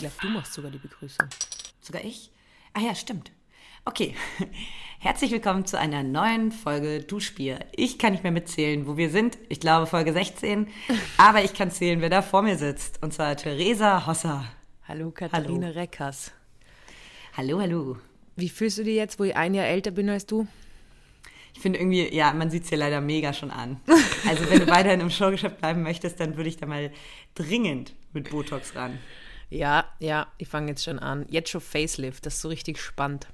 glaube, du machst sogar die Begrüßung. Sogar ich? Ah ja, stimmt. Okay, herzlich willkommen zu einer neuen Folge Duschbier. Ich kann nicht mehr mitzählen, wo wir sind. Ich glaube Folge 16, aber ich kann zählen, wer da vor mir sitzt. Und zwar Theresa Hosser. Hallo, Katharina hallo. Reckers. Hallo, hallo. Wie fühlst du dich jetzt, wo ich ein Jahr älter bin als du? Ich finde irgendwie, ja, man sieht es dir leider mega schon an. Also wenn du weiterhin im Showgeschäft bleiben möchtest, dann würde ich da mal dringend mit Botox ran. Ja, ja, ich fange jetzt schon an. Jetzt schon Facelift, das ist so richtig spannend.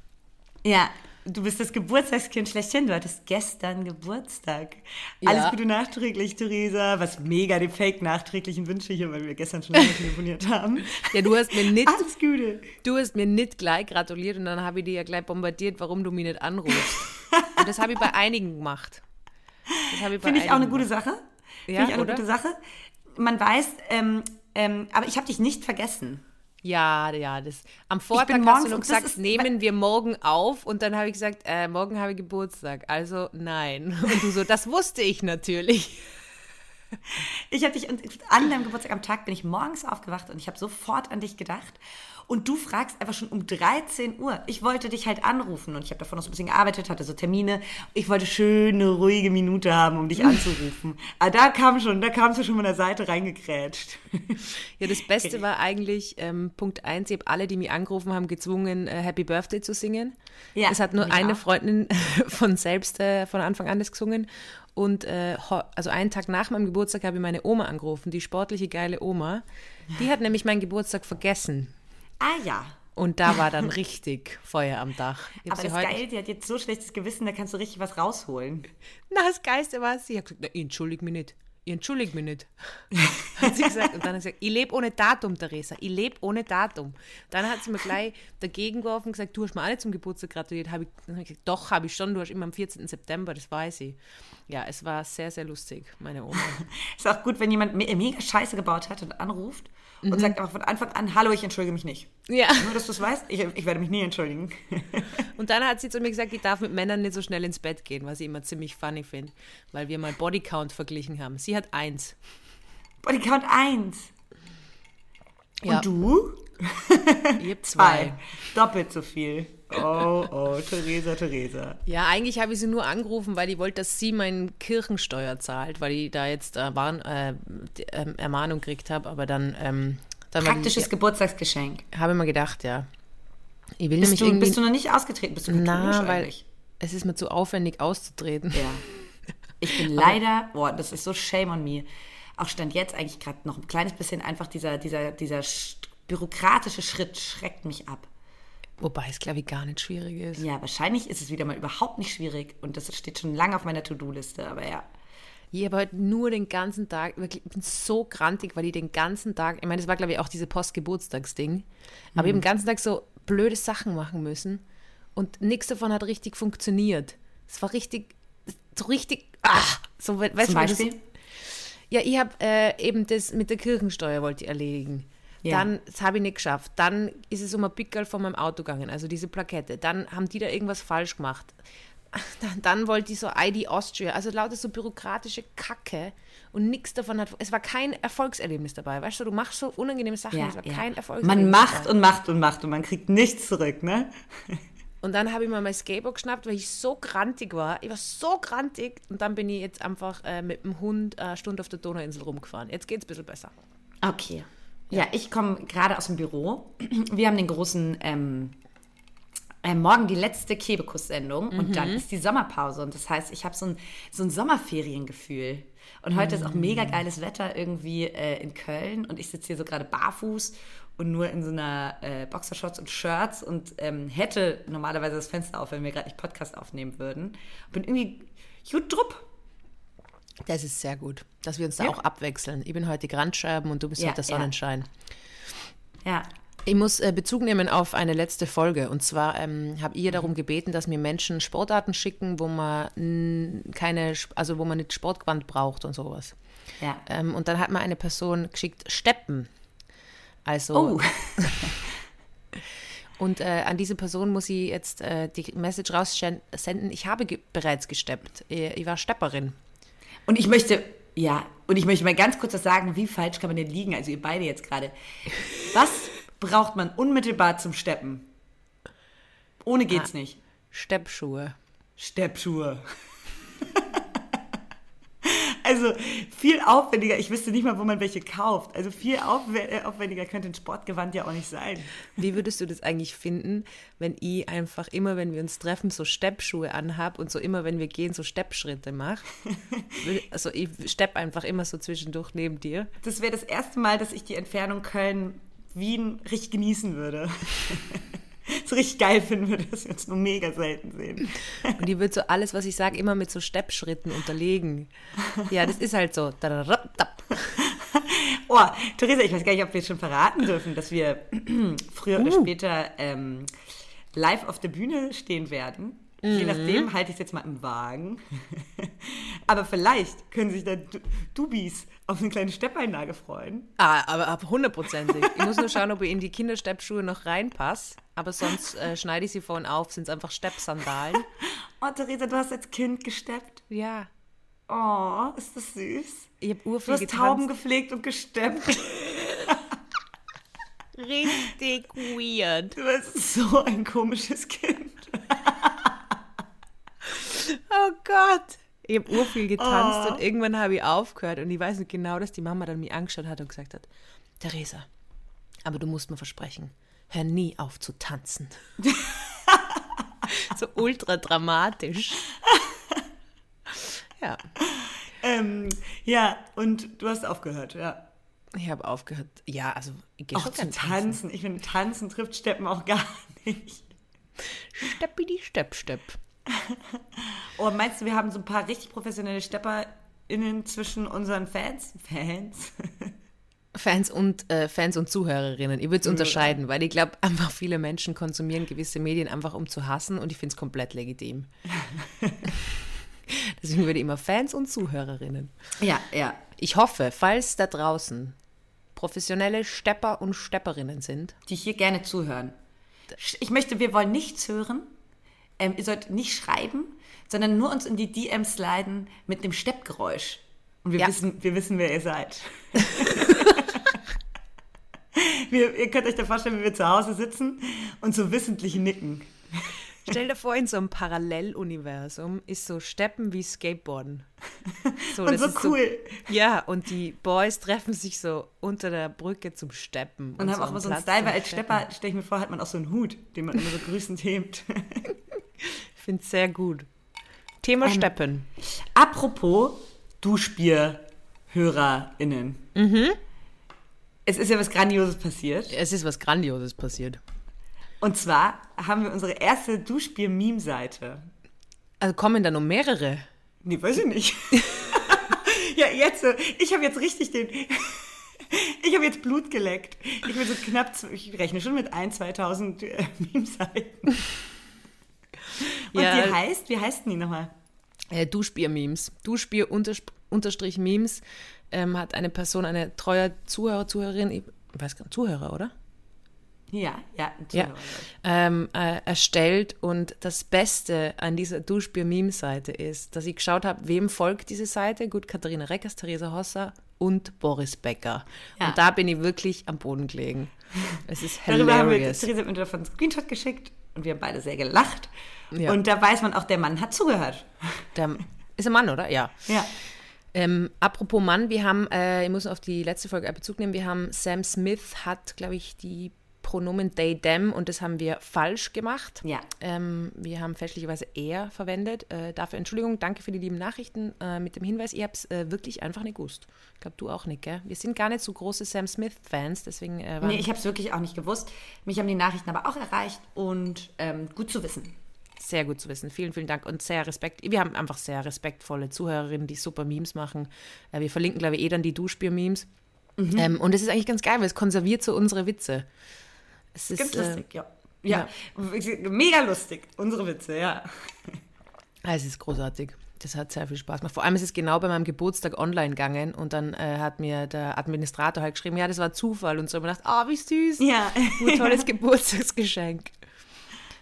Ja, du bist das Geburtstagskind schlechthin. Du hattest gestern Geburtstag. Ja. Alles Gute nachträglich, Theresa. Was mega den Fake nachträglichen Wünsche hier, weil wir gestern schon lange telefoniert haben. Ja, du hast mir nicht. Alles Gute. Du hast mir nicht gleich gratuliert und dann habe ich dir ja gleich bombardiert, warum du mich nicht anrufst. und das habe ich bei einigen gemacht. Finde ich auch eine gute Sache. Ja, Finde ich auch eine gute Sache. Man weiß, ähm, ähm, aber ich habe dich nicht vergessen. Ja, ja, das. Am Vortag hast du noch gesagt, ist, nehmen wir morgen auf und dann habe ich gesagt, äh, morgen habe ich Geburtstag. Also nein. Und du so, das wusste ich natürlich. Ich habe dich an deinem Geburtstag am Tag bin ich morgens aufgewacht und ich habe sofort an dich gedacht und du fragst einfach schon um 13 Uhr. Ich wollte dich halt anrufen und ich habe davon noch so ein bisschen gearbeitet, hatte so Termine. Ich wollte schöne, ruhige Minute haben, um dich anzurufen. Aber da kam schon, da kamst du schon von der Seite reingekrätscht. Ja, das Beste war eigentlich ähm, Punkt 1, ich habe alle, die mich angerufen haben, gezwungen, äh, Happy Birthday zu singen. Ja, es hat nur eine auch. Freundin von selbst äh, von Anfang an das gesungen. Und äh, also einen Tag nach meinem Geburtstag habe ich meine Oma angerufen, die sportliche, geile Oma. Die hat nämlich meinen Geburtstag vergessen. Ah ja. Und da war dann richtig Feuer am Dach. Aber das geil, die hat jetzt so schlechtes Gewissen, da kannst du richtig was rausholen. Na, das Geiste war, sie hat gesagt, na, entschuldige mich nicht. Ich entschuldige mich nicht. hat sie gesagt. Und dann hat sie gesagt, ich lebe ohne Datum, Theresa. Ich lebe ohne Datum. Dann hat sie mir gleich dagegen geworfen und gesagt, du hast mir alle zum Geburtstag gratuliert. Hab ich, dann habe ich gesagt, doch, habe ich schon. Du hast immer am 14. September, das weiß ich. Ja, es war sehr, sehr lustig, meine Oma. ist auch gut, wenn jemand mega Scheiße gebaut hat und anruft und mhm. sagt einfach von Anfang an, hallo, ich entschuldige mich nicht. Ja. Nur, dass du es weißt, ich, ich werde mich nie entschuldigen. und dann hat sie zu mir gesagt, ich darf mit Männern nicht so schnell ins Bett gehen, was ich immer ziemlich funny finde, weil wir mal Bodycount verglichen haben. Sie hat eins. Bodycount eins? Ja. Und du? Ich habe zwei. Doppelt so viel. Oh, oh, Theresa, Theresa. Ja, eigentlich habe ich sie nur angerufen, weil ich wollte, dass sie meinen Kirchensteuer zahlt, weil ich da jetzt äh, Warn, äh, äh, Ermahnung gekriegt habe, aber dann... Ähm, dann Praktisches die, Geburtstagsgeschenk. Habe ich mir gedacht, ja. Ich will bist, du, bist du noch nicht ausgetreten? Bist du Na, weil eigentlich? es ist mir zu aufwendig auszutreten. Ja. Ich bin leider, boah, das ist so shame on me. Auch stand jetzt eigentlich gerade noch ein kleines bisschen einfach dieser, dieser, dieser bürokratische Schritt schreckt mich ab. Wobei es, glaube ich, gar nicht schwierig ist. Ja, wahrscheinlich ist es wieder mal überhaupt nicht schwierig und das steht schon lange auf meiner To-Do-Liste, aber ja. Ich habe heute nur den ganzen Tag, wirklich, ich bin so grantig, weil ich den ganzen Tag, ich meine, das war, glaube ich, auch diese Postgeburtstagsding, aber mhm. ich habe den ganzen Tag so blöde Sachen machen müssen und nichts davon hat richtig funktioniert. Es war richtig, so richtig, ach, so, weißt Zum Beispiel? Das, ja, ich habe äh, eben das mit der Kirchensteuer wollte ich erledigen. Ja. Dann, das habe ich nicht geschafft. Dann ist es um ein Pickel von meinem Auto gegangen, also diese Plakette. Dann haben die da irgendwas falsch gemacht. Dann, dann wollte ich so ID Austria, also lauter so bürokratische Kacke und nichts davon hat. Es war kein Erfolgserlebnis dabei, weißt du? Du machst so unangenehme Sachen, ja, es war ja. kein Erfolgserlebnis. Man macht dabei. und macht und macht und man kriegt nichts zurück, ne? Und dann habe ich mir mein Skateboard geschnappt, weil ich so grantig war. Ich war so grantig. Und dann bin ich jetzt einfach äh, mit dem Hund eine Stunde auf der Donauinsel rumgefahren. Jetzt geht es ein bisschen besser. Okay. Ja, ich komme gerade aus dem Büro. Wir haben den großen ähm, äh, morgen die letzte Kebekus-Sendung mhm. und dann ist die Sommerpause. Und das heißt, ich habe so ein, so ein Sommerferiengefühl. Und heute mhm. ist auch mega mhm. geiles Wetter irgendwie äh, in Köln und ich sitze hier so gerade barfuß und nur in so einer äh, Boxershorts und Shirts und ähm, hätte normalerweise das Fenster auf, wenn wir gerade nicht Podcast aufnehmen würden. Bin irgendwie gut drupp. Das ist sehr gut, dass wir uns da ja. auch abwechseln. Ich bin heute die Grandscheiben und du bist ja, heute der Sonnenschein. Ja. Ich muss äh, Bezug nehmen auf eine letzte Folge. Und zwar ähm, habe ihr darum gebeten, dass mir Menschen Sportarten schicken, wo man keine, also wo man nicht Sportgewand braucht und sowas. Ja. Ähm, und dann hat mir eine Person geschickt Steppen. Also. Oh. Und äh, an diese Person muss ich jetzt äh, die Message raussenden. Ich habe ge bereits gesteppt. Ich, ich war Stepperin. Und ich möchte, ja, und ich möchte mal ganz kurz das sagen, wie falsch kann man denn liegen? Also ihr beide jetzt gerade. Was braucht man unmittelbar zum Steppen? Ohne geht's ah, nicht. Steppschuhe. Steppschuhe. Also viel aufwendiger. Ich wüsste nicht mal, wo man welche kauft. Also viel äh, aufwendiger könnte ein Sportgewand ja auch nicht sein. Wie würdest du das eigentlich finden, wenn ich einfach immer, wenn wir uns treffen, so Steppschuhe anhab und so immer, wenn wir gehen, so Steppschritte mache? also ich stepp einfach immer so zwischendurch neben dir. Das wäre das erste Mal, dass ich die Entfernung Köln-Wien richtig genießen würde so richtig geil finden würde, dass wir uns nur mega selten sehen. Und die wird so alles, was ich sage, immer mit so Steppschritten unterlegen. Ja, das ist halt so. Oh, Theresa, ich weiß gar nicht, ob wir schon verraten dürfen, dass wir früher oder uh. später ähm, live auf der Bühne stehen werden. Je mhm. nachdem halte ich es jetzt mal im Wagen. aber vielleicht können sich da Dubis auf eine kleine Steppeinlage freuen. Ah, aber hundertprozentig. Ich muss nur schauen, ob ich in die Kindersteppschuhe noch reinpasse. Aber sonst äh, schneide ich sie vorhin auf. Sind es einfach Steppsandalen. Oh, Theresa, du hast als Kind gesteppt? Ja. Oh, ist das süß? Ich habe urviel Du hast getanzt. Tauben gepflegt und gesteppt. Richtig weird. Du bist so ein komisches Kind. Oh Gott. Ich habe urviel getanzt oh. und irgendwann habe ich aufgehört und ich weiß nicht genau, dass die Mama dann mich angeschaut hat und gesagt hat, Theresa, aber du musst mir versprechen, hör nie auf zu tanzen. so ultra dramatisch. ja. Ähm, ja, und du hast aufgehört, ja. Ich habe aufgehört. Ja, also ich gehe schon zu tanzen. tanzen. Ich finde, tanzen trifft Steppen auch gar nicht. Steppi die Stepp, Stepp. oh, meinst du, wir haben so ein paar richtig professionelle StepperInnen zwischen unseren Fans? Fans? Fans und äh, Fans und Zuhörerinnen. Ich würde es unterscheiden, weil ich glaube, einfach viele Menschen konsumieren gewisse Medien einfach um zu hassen und ich finde es komplett legitim. Deswegen würde ich immer Fans und Zuhörerinnen. Ja, ja. Ich hoffe, falls da draußen professionelle Stepper und Stepperinnen sind, die hier gerne zuhören. Ich möchte, wir wollen nichts hören, ähm, ihr sollt nicht schreiben, sondern nur uns in die DMs sliden mit dem Steppgeräusch. Und wir, ja. wissen, wir wissen, wer ihr seid. wir, ihr könnt euch da vorstellen, wie wir zu Hause sitzen und so wissentlich nicken. Stell dir vor, in so einem Paralleluniversum ist so Steppen wie Skateboarden. So, und so cool. So, ja, und die Boys treffen sich so unter der Brücke zum Steppen. Und, und haben so auch mal so einen Style, weil als Stepper, stelle ich mir vor, hat man auch so einen Hut, den man immer so grüßend hebt. Ich finde es sehr gut. Thema ähm, Steppen. Apropos Duschbier-HörerInnen. Mhm. Es ist ja was Grandioses passiert. Es ist was Grandioses passiert. Und zwar haben wir unsere erste Duschbier-Meme-Seite. Also kommen da noch mehrere? Nee, weiß ich nicht. ja, jetzt, ich habe jetzt richtig den. Ich habe jetzt Blut geleckt. Ich bin so knapp, ich rechne schon mit 1, 2000 äh, Meme-Seiten. Und ja, die heißt, wie heißt denn die nochmal? Äh, Duschbier-Memes. Duschbier-Memes ähm, hat eine Person, eine treue Zuhörer, Zuhörerin, ich weiß gar nicht, Zuhörer, oder? Ja, ja, ja ähm, äh, erstellt. Und das Beste an dieser Duschbier-Meme-Seite ist, dass ich geschaut habe, wem folgt diese Seite. Gut, Katharina Reckers, Theresa Hosser und Boris Becker. Ja. Und da bin ich wirklich am Boden gelegen. Es ist hilarious. Darüber haben wir, Theresa hat mir davon einen Screenshot geschickt und wir haben beide sehr gelacht. Ja. Und da weiß man auch, der Mann hat zugehört. Der, ist ein Mann, oder? Ja. Ja. Ähm, apropos Mann, wir haben, äh, ich muss auf die letzte Folge Bezug nehmen, wir haben Sam Smith hat, glaube ich, die Pronomen they, them und das haben wir falsch gemacht. Ja. Ähm, wir haben fälschlicherweise er verwendet. Äh, dafür Entschuldigung, danke für die lieben Nachrichten äh, mit dem Hinweis. Ihr habt es äh, wirklich einfach nicht gewusst. Ich glaube, du auch nicht, gell? Wir sind gar nicht so große Sam Smith-Fans, deswegen. Äh, nee, ich habe es wirklich auch nicht gewusst. Mich haben die Nachrichten aber auch erreicht und ähm, gut zu wissen. Sehr gut zu wissen. Vielen, vielen Dank und sehr Respekt. Wir haben einfach sehr respektvolle Zuhörerinnen, die super Memes machen. Äh, wir verlinken, glaube ich, eh dann die Duschbier-Memes. Mhm. Ähm, und es ist eigentlich ganz geil, weil es konserviert so unsere Witze. Es ist Ganz äh, lustig, ja. ja. ja. Mega lustig, unsere Witze, ja. Ah, es ist großartig. Das hat sehr viel Spaß gemacht. Vor allem ist es genau bei meinem Geburtstag online gegangen und dann äh, hat mir der Administrator halt geschrieben, ja, das war Zufall und so. Und ich dachte, ah, oh, wie süß. Ja. Ein tolles Geburtstagsgeschenk.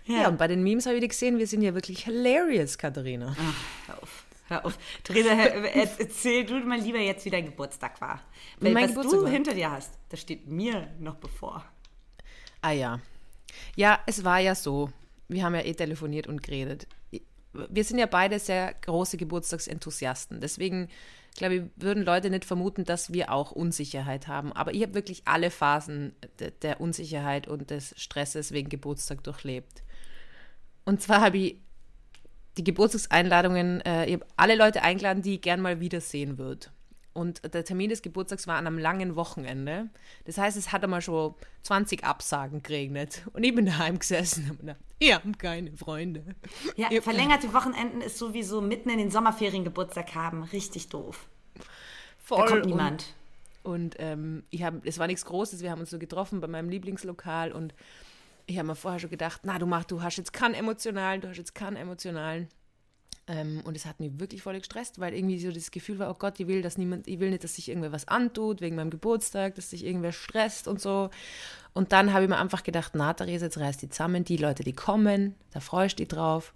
Ja. ja. und bei den Memes habe ich gesehen, wir sind ja wirklich hilarious, Katharina. Ach, hör auf. Hör auf. Theresa, erzähl du mal lieber jetzt, wie dein Geburtstag war. Weil mein was Geburtstag du war. hinter dir hast, das steht mir noch bevor. Ah ja. Ja, es war ja so. Wir haben ja eh telefoniert und geredet. Wir sind ja beide sehr große Geburtstagsenthusiasten. Deswegen, glaube ich, würden Leute nicht vermuten, dass wir auch Unsicherheit haben. Aber ich habe wirklich alle Phasen der Unsicherheit und des Stresses wegen Geburtstag durchlebt. Und zwar habe ich die Geburtstagseinladungen, äh, ich habe alle Leute eingeladen, die ich gern mal wiedersehen würde. Und der Termin des Geburtstags war an einem langen Wochenende. Das heißt, es hat einmal schon 20 Absagen geregnet. Und ich bin daheim gesessen und gedacht, ihr habt keine Freunde. Ja, verlängerte Wochenenden ist sowieso mitten in den Sommerferien Geburtstag haben. Richtig doof. Voll. Da kommt niemand. Und, und ähm, ich hab, es war nichts Großes. Wir haben uns so getroffen bei meinem Lieblingslokal und ich habe mir vorher schon gedacht, na, du machst, du hast jetzt keinen emotionalen, du hast jetzt keinen emotionalen. Ähm, und es hat mich wirklich voll gestresst, weil irgendwie so das Gefühl war, oh Gott, ich will, dass niemand, ich will nicht, dass sich irgendwer was antut wegen meinem Geburtstag, dass sich irgendwer stresst und so. Und dann habe ich mir einfach gedacht, na, Therese, jetzt reißt die zusammen, die Leute, die kommen, da freust du dich drauf.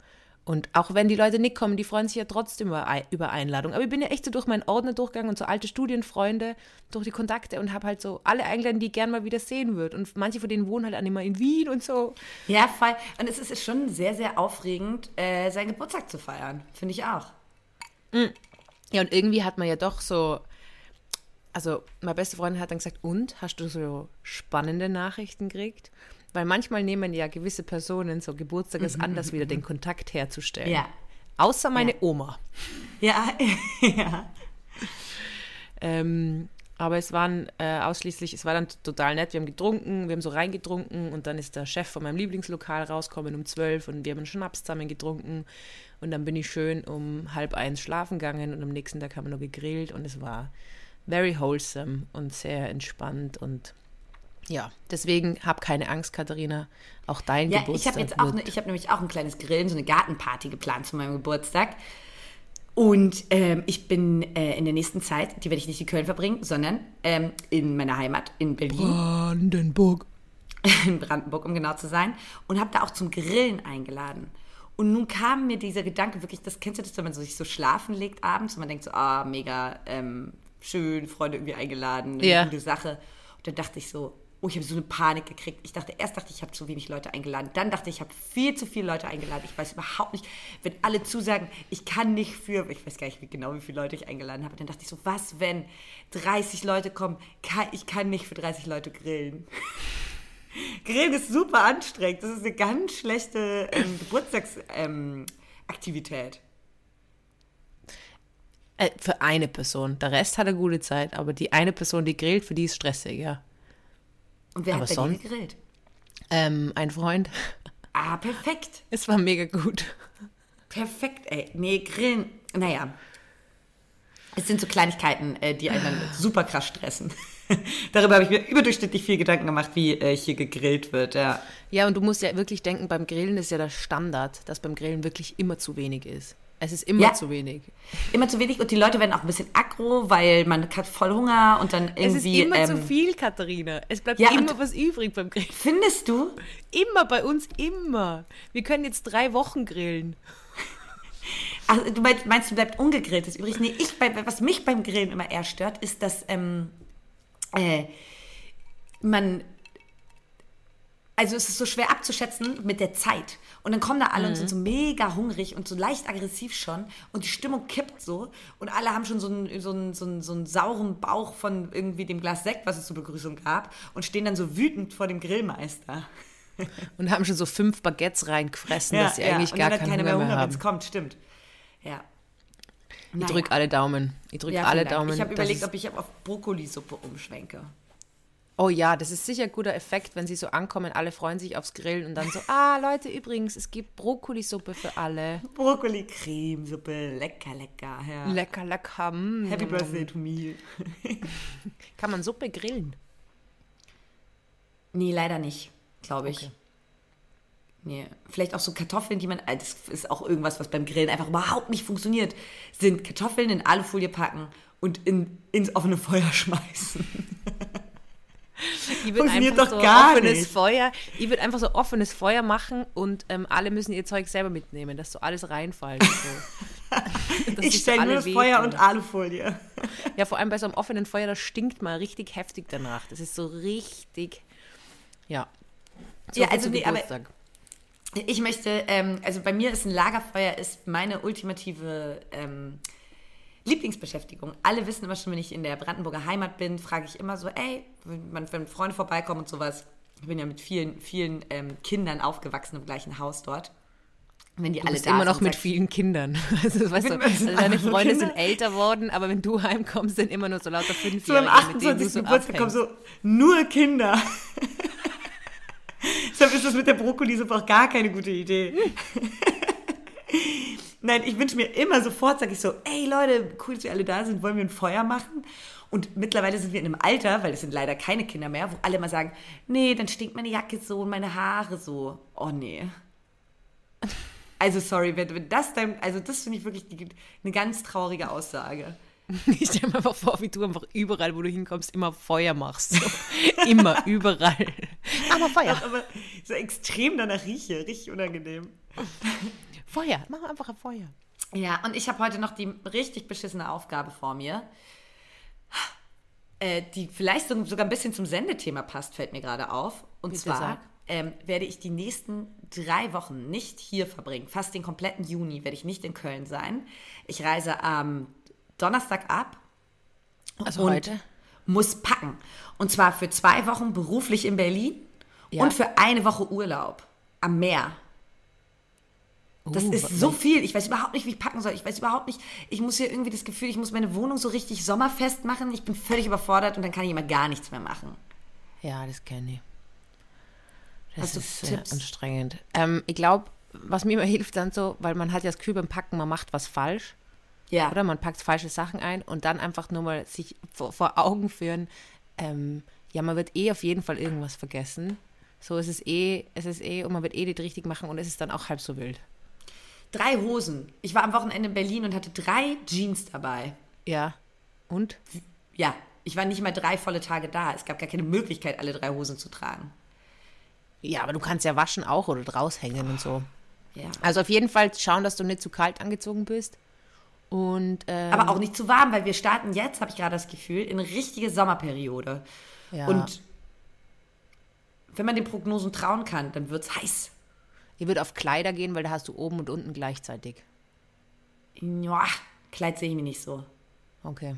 Und auch wenn die Leute nicht kommen, die freuen sich ja trotzdem über, Einladung. Aber ich bin ja echt so durch meinen Ordner durchgegangen und so alte Studienfreunde, durch die Kontakte und habe halt so alle eingeladen, die ich gerne mal wieder sehen würde. Und manche von denen wohnen halt auch mehr in Wien und so. Ja, voll. Und es ist schon sehr, sehr aufregend, äh, seinen Geburtstag zu feiern. Finde ich auch. Mhm. Ja, und irgendwie hat man ja doch so. Also, meine beste Freundin hat dann gesagt: Und, hast du so spannende Nachrichten gekriegt? Weil manchmal nehmen ja gewisse Personen so Geburtstages mhm, Anlass, wieder den Kontakt herzustellen. Ja. Außer meine ja. Oma. Ja, ja. Ähm, aber es waren äh, ausschließlich, es war dann total nett. Wir haben getrunken, wir haben so reingetrunken und dann ist der Chef von meinem Lieblingslokal rausgekommen um zwölf und wir haben einen Schnaps zusammen getrunken. Und dann bin ich schön um halb eins schlafen gegangen und am nächsten Tag haben wir noch gegrillt und es war very wholesome und sehr entspannt und ja, deswegen hab keine Angst, Katharina. Auch dein ja, Geburtstag. Ich habe jetzt auch, ne, ich habe nämlich auch ein kleines Grillen, so eine Gartenparty geplant zu meinem Geburtstag. Und ähm, ich bin äh, in der nächsten Zeit, die werde ich nicht in Köln verbringen, sondern ähm, in meiner Heimat in Berlin. Brandenburg. In Brandenburg, um genau zu sein. Und habe da auch zum Grillen eingeladen. Und nun kam mir dieser Gedanke wirklich, das kennst du das, wenn man so sich so schlafen legt abends und man denkt so, ah, mega ähm, schön, Freunde irgendwie eingeladen, eine ja. gute Sache. Und dann dachte ich so, Oh, ich habe so eine Panik gekriegt. Ich dachte, erst dachte ich, ich habe zu wenig Leute eingeladen. Dann dachte ich, ich habe viel zu viele Leute eingeladen. Ich weiß überhaupt nicht, wenn alle zusagen, ich kann nicht für, ich weiß gar nicht genau, wie viele Leute ich eingeladen habe. Dann dachte ich so, was, wenn 30 Leute kommen? ich kann nicht für 30 Leute grillen. grillen ist super anstrengend. Das ist eine ganz schlechte ähm, Geburtstagsaktivität. Ähm, äh, für eine Person. Der Rest hat eine gute Zeit, aber die eine Person, die grillt, für die ist stressig, ja. Und wer Aber hat bei dir gegrillt? Ähm, ein Freund. Ah, perfekt. Es war mega gut. Perfekt, ey. Nee, Grillen, naja. Es sind so Kleinigkeiten, äh, die einen dann super krass stressen. Darüber habe ich mir überdurchschnittlich viel Gedanken gemacht, wie äh, hier gegrillt wird, ja. Ja, und du musst ja wirklich denken, beim Grillen ist ja der Standard, dass beim Grillen wirklich immer zu wenig ist. Es ist immer ja, zu wenig. Immer zu wenig und die Leute werden auch ein bisschen aggro, weil man hat voll Hunger und dann irgendwie. Es ist immer ähm, zu viel, Katharina. Es bleibt ja, immer was übrig beim Grillen. Findest du? Immer bei uns, immer. Wir können jetzt drei Wochen grillen. Ach, du meinst, meinst du bleibt ungegrillt? Das übrigens, nee, ich, was mich beim Grillen immer eher stört, ist, dass ähm, äh, man also es ist so schwer abzuschätzen mit der Zeit. Und dann kommen da alle mhm. und sind so mega hungrig und so leicht aggressiv schon und die Stimmung kippt so und alle haben schon so einen, so einen, so einen, so einen sauren Bauch von irgendwie dem Glas Sekt, was es zur Begrüßung gab und stehen dann so wütend vor dem Grillmeister. Und haben schon so fünf Baguettes reingefressen, ja, dass sie ja. eigentlich und gar keinen Hunger mehr, Hunger, wenn es kommt, stimmt. Ja. Ich naja. drücke alle Daumen. Ich drücke ja, alle Daumen. Ich habe überlegt, ob ich auf Brokkolisuppe umschwenke. Oh ja, das ist sicher ein guter Effekt, wenn sie so ankommen, alle freuen sich aufs Grillen und dann so, ah Leute, übrigens, es gibt Brokkolisuppe für alle. Brokkoli-Cremesuppe, lecker, lecker. Ja. Lecker, lecker. Mm. Happy Birthday to me. Kann man Suppe grillen? Nee, leider nicht, glaube ich. Okay. Nee. Vielleicht auch so Kartoffeln, die man, äh, das ist auch irgendwas, was beim Grillen einfach überhaupt nicht funktioniert, sind Kartoffeln in Alufolie packen und in, ins offene Feuer schmeißen. Ich würde einfach so offenes nicht. Feuer, ich würde einfach so offenes Feuer machen und ähm, alle müssen ihr Zeug selber mitnehmen, dass so alles reinfällt. So. ich stelle nur das Feuer und Alufolie. Ja, vor allem bei so einem offenen Feuer, das stinkt mal richtig heftig danach. Das ist so richtig, ja. So ja, also nee, aber ich möchte, ähm, also bei mir ist ein Lagerfeuer ist meine ultimative ähm, Lieblingsbeschäftigung. Alle wissen immer schon, wenn ich in der Brandenburger Heimat bin, frage ich immer so, ey, wenn, wenn Freunde vorbeikommen und sowas. Ich bin ja mit vielen, vielen ähm, Kindern aufgewachsen im gleichen Haus dort. Wenn die du alle bist da immer noch mit vielen Kindern. Also, weißt du, also deine Freunde sind älter worden, aber wenn du heimkommst, sind immer nur so lauter Fünfjährige. So am 28. So Geburtstag kommen so nur Kinder. Deshalb ist das mit der Brokkoli-Suppe auch gar keine gute Idee. Nein, ich wünsche mir immer sofort, sage ich so, ey Leute, cool, dass ihr alle da sind, wollen wir ein Feuer machen? Und mittlerweile sind wir in einem Alter, weil es sind leider keine Kinder mehr, wo alle immer sagen, nee, dann stinkt meine Jacke so und meine Haare so. Oh nee. Also sorry, wenn, wenn das dann, also das finde ich wirklich eine ganz traurige Aussage. Ich stelle mir einfach vor, wie du einfach überall, wo du hinkommst, immer Feuer machst. So. immer, überall. Aber Feuer. Ach, aber so extrem danach rieche, richtig unangenehm. Feuer, mach einfach ein Feuer. Ja, und ich habe heute noch die richtig beschissene Aufgabe vor mir, äh, die vielleicht sogar ein bisschen zum Sendethema passt, fällt mir gerade auf. Und Bitte zwar ähm, werde ich die nächsten drei Wochen nicht hier verbringen. Fast den kompletten Juni werde ich nicht in Köln sein. Ich reise am Donnerstag ab. Also heute? Muss packen. Und zwar für zwei Wochen beruflich in Berlin ja. und für eine Woche Urlaub am Meer. Das uh, ist so viel. Ich weiß überhaupt nicht, wie ich packen soll. Ich weiß überhaupt nicht. Ich muss hier irgendwie das Gefühl, ich muss meine Wohnung so richtig sommerfest machen. Ich bin völlig überfordert und dann kann ich immer gar nichts mehr machen. Ja, das kenne ich. Das Hast ist äh, anstrengend. Ähm, ich glaube, was mir immer hilft dann so, weil man hat ja das Gefühl beim Packen, man macht was falsch. Ja. Oder man packt falsche Sachen ein und dann einfach nur mal sich vor, vor Augen führen, ähm, ja, man wird eh auf jeden Fall irgendwas vergessen. So, es ist eh, es ist eh, und man wird eh nicht richtig machen und es ist dann auch halb so wild. Drei Hosen. Ich war am Wochenende in Berlin und hatte drei Jeans dabei. Ja. Und? Ja, ich war nicht mal drei volle Tage da. Es gab gar keine Möglichkeit, alle drei Hosen zu tragen. Ja, aber du kannst ja waschen auch oder draus hängen und so. Ja. Also auf jeden Fall schauen, dass du nicht zu kalt angezogen bist. Und, ähm, aber auch nicht zu warm, weil wir starten jetzt, habe ich gerade das Gefühl, in eine richtige Sommerperiode. Ja. Und wenn man den Prognosen trauen kann, dann wird es heiß. Ihr wird auf Kleider gehen, weil da hast du oben und unten gleichzeitig. Ja, Kleid sehe ich mir nicht so. Okay.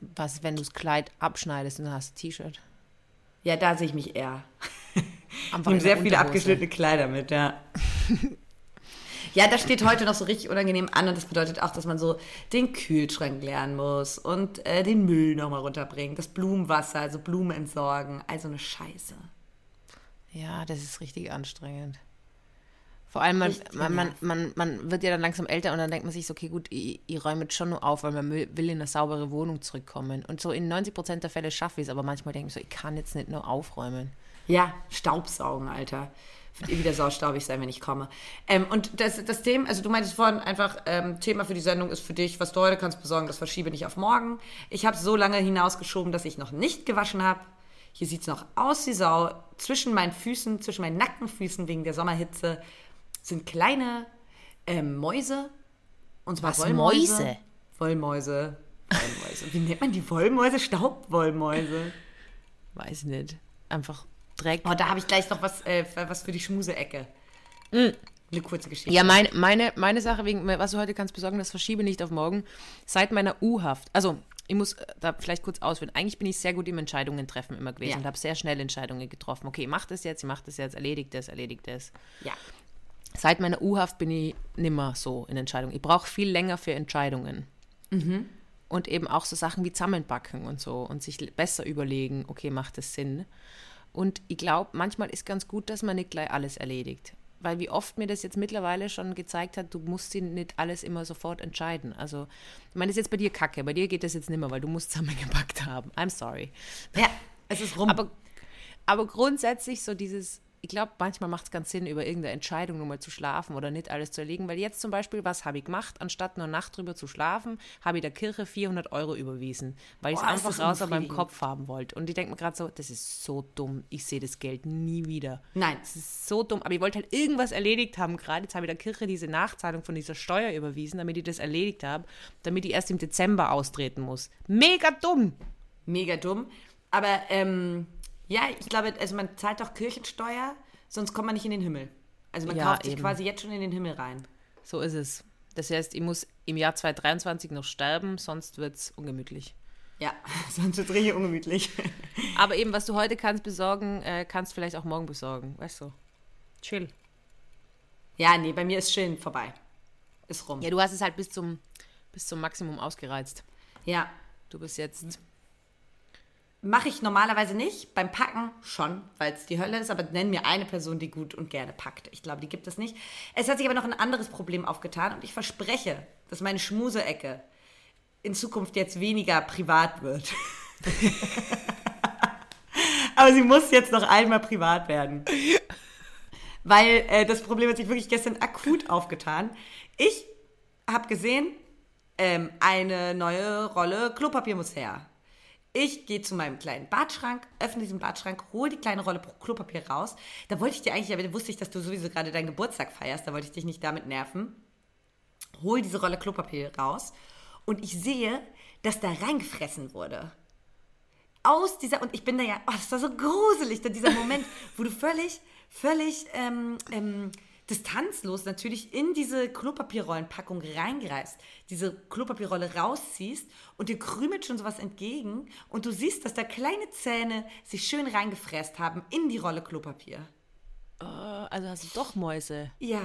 Was, wenn du das Kleid abschneidest und hast T-Shirt? Ja, da sehe ich mich eher. Ich nehme sehr viele abgeschnittene Kleider mit, ja. Ja, das steht heute noch so richtig unangenehm an und das bedeutet auch, dass man so den Kühlschrank leeren muss und äh, den Müll nochmal runterbringen, das Blumenwasser, also Blumen entsorgen, also eine Scheiße. Ja, das ist richtig anstrengend. Vor allem, man, man, man, man, man, wird ja dann langsam älter und dann denkt man sich so, okay, gut, ich, ich räume jetzt schon nur auf, weil man will in eine saubere Wohnung zurückkommen. Und so in 90 Prozent der Fälle schaffe ich es, aber manchmal denke ich so, ich kann jetzt nicht nur aufräumen. Ja, Staubsaugen, Alter. Wird eh wieder saustaubig sein, wenn ich komme. Ähm, und das, das Thema, also du meintest vorhin einfach, ähm, Thema für die Sendung ist für dich, was du heute kannst besorgen, das verschiebe nicht auf morgen. Ich habe so lange hinausgeschoben, dass ich noch nicht gewaschen habe. Hier sieht es noch aus wie Sau. Zwischen meinen Füßen, zwischen meinen nackten Füßen wegen der Sommerhitze sind kleine ähm, Mäuse. Und zwar Was, Wollmäuse. Mäuse? Wollmäuse. Wollmäuse. Wie nennt man die Wollmäuse? Staubwollmäuse. Weiß nicht. Einfach Dreck. Oh, da habe ich gleich noch was, äh, was für die Schmuseecke. Mm. Eine kurze Geschichte. Ja, mein, meine, meine Sache, wegen, was du heute kannst besorgen, das verschiebe nicht auf morgen. Seit meiner U-Haft, also ich muss äh, da vielleicht kurz ausführen. Eigentlich bin ich sehr gut im Entscheidungen treffen immer gewesen ja. und habe sehr schnell Entscheidungen getroffen. Okay, mach das jetzt, ich mach das jetzt, erledigt das, erledigt das. Ja. Seit meiner U-Haft bin ich nimmer so in Entscheidungen. Ich brauche viel länger für Entscheidungen. Mhm. Und eben auch so Sachen wie zusammenbacken und so und sich besser überlegen, okay, macht das Sinn? Und ich glaube, manchmal ist ganz gut, dass man nicht gleich alles erledigt weil wie oft mir das jetzt mittlerweile schon gezeigt hat, du musst sie nicht alles immer sofort entscheiden. Also, ich meine, das ist jetzt bei dir kacke, bei dir geht das jetzt nicht mehr, weil du musst zusammengepackt haben. I'm sorry. Ja, es ist rum. Aber, aber grundsätzlich so dieses, ich glaube, manchmal macht es ganz Sinn, über irgendeine Entscheidung nur mal zu schlafen oder nicht alles zu erlegen. Weil jetzt zum Beispiel, was habe ich gemacht? Anstatt nur Nacht drüber zu schlafen, habe ich der Kirche 400 Euro überwiesen, weil ich es einfach raus aus meinem Kopf haben wollte. Und ich denke mir gerade so, das ist so dumm. Ich sehe das Geld nie wieder. Nein. Das ist so dumm. Aber ich wollte halt irgendwas erledigt haben gerade. Jetzt habe ich der Kirche diese Nachzahlung von dieser Steuer überwiesen, damit ich das erledigt habe, damit ich erst im Dezember austreten muss. Mega dumm. Mega dumm. Aber ähm, Ja, ich glaube, also man zahlt doch Kirchensteuer, sonst kommt man nicht in den Himmel. Also man ja, kauft sich eben. quasi jetzt schon in den Himmel rein. So ist es. Das heißt, ich muss im Jahr 2023 noch sterben, sonst wird es ungemütlich. Ja, sonst wird es richtig ungemütlich. Aber eben, was du heute kannst besorgen, äh, kannst vielleicht auch morgen besorgen. Weißt du? Chill. Ja, nee, bei mir ist Chillen vorbei. Ist rum. Ja, du hast es halt bis zum, bis zum Maximum ausgereizt. Ja. Du bist jetzt Mache ich normalerweise nicht. Beim Packen schon, weil es die Hölle ist. Aber nenn mir eine Person, die gut und gerne packt. Ich glaube, die gibt es nicht. Es hat sich aber noch ein anderes Problem aufgetan. Und ich verspreche, dass meine Schmuseecke in Zukunft jetzt weniger privat wird. aber sie muss jetzt noch einmal privat werden. Weil äh, das Problem hat sich wirklich gestern akut aufgetan. Ich habe gesehen, ähm, eine neue Rolle Klopapier muss her. Ich gehe zu meinem kleinen Badschrank, öffne diesen Badschrank, hole die kleine Rolle Klopapier raus. Da wollte ich dir eigentlich, aber wusste ich, dass du sowieso gerade deinen Geburtstag feierst, da wollte ich dich nicht damit nerven. Hole diese Rolle Klopapier raus und ich sehe, dass da reingefressen wurde. Aus dieser, und ich bin da ja, oh, das war so gruselig, dieser Moment, wo du völlig, völlig, ähm, ähm, distanzlos natürlich in diese Klopapierrollenpackung reingreifst, diese Klopapierrolle rausziehst und dir krümelt schon sowas entgegen und du siehst, dass da kleine Zähne sich schön reingefräst haben in die Rolle Klopapier. Oh, also hast du doch Mäuse. Ja.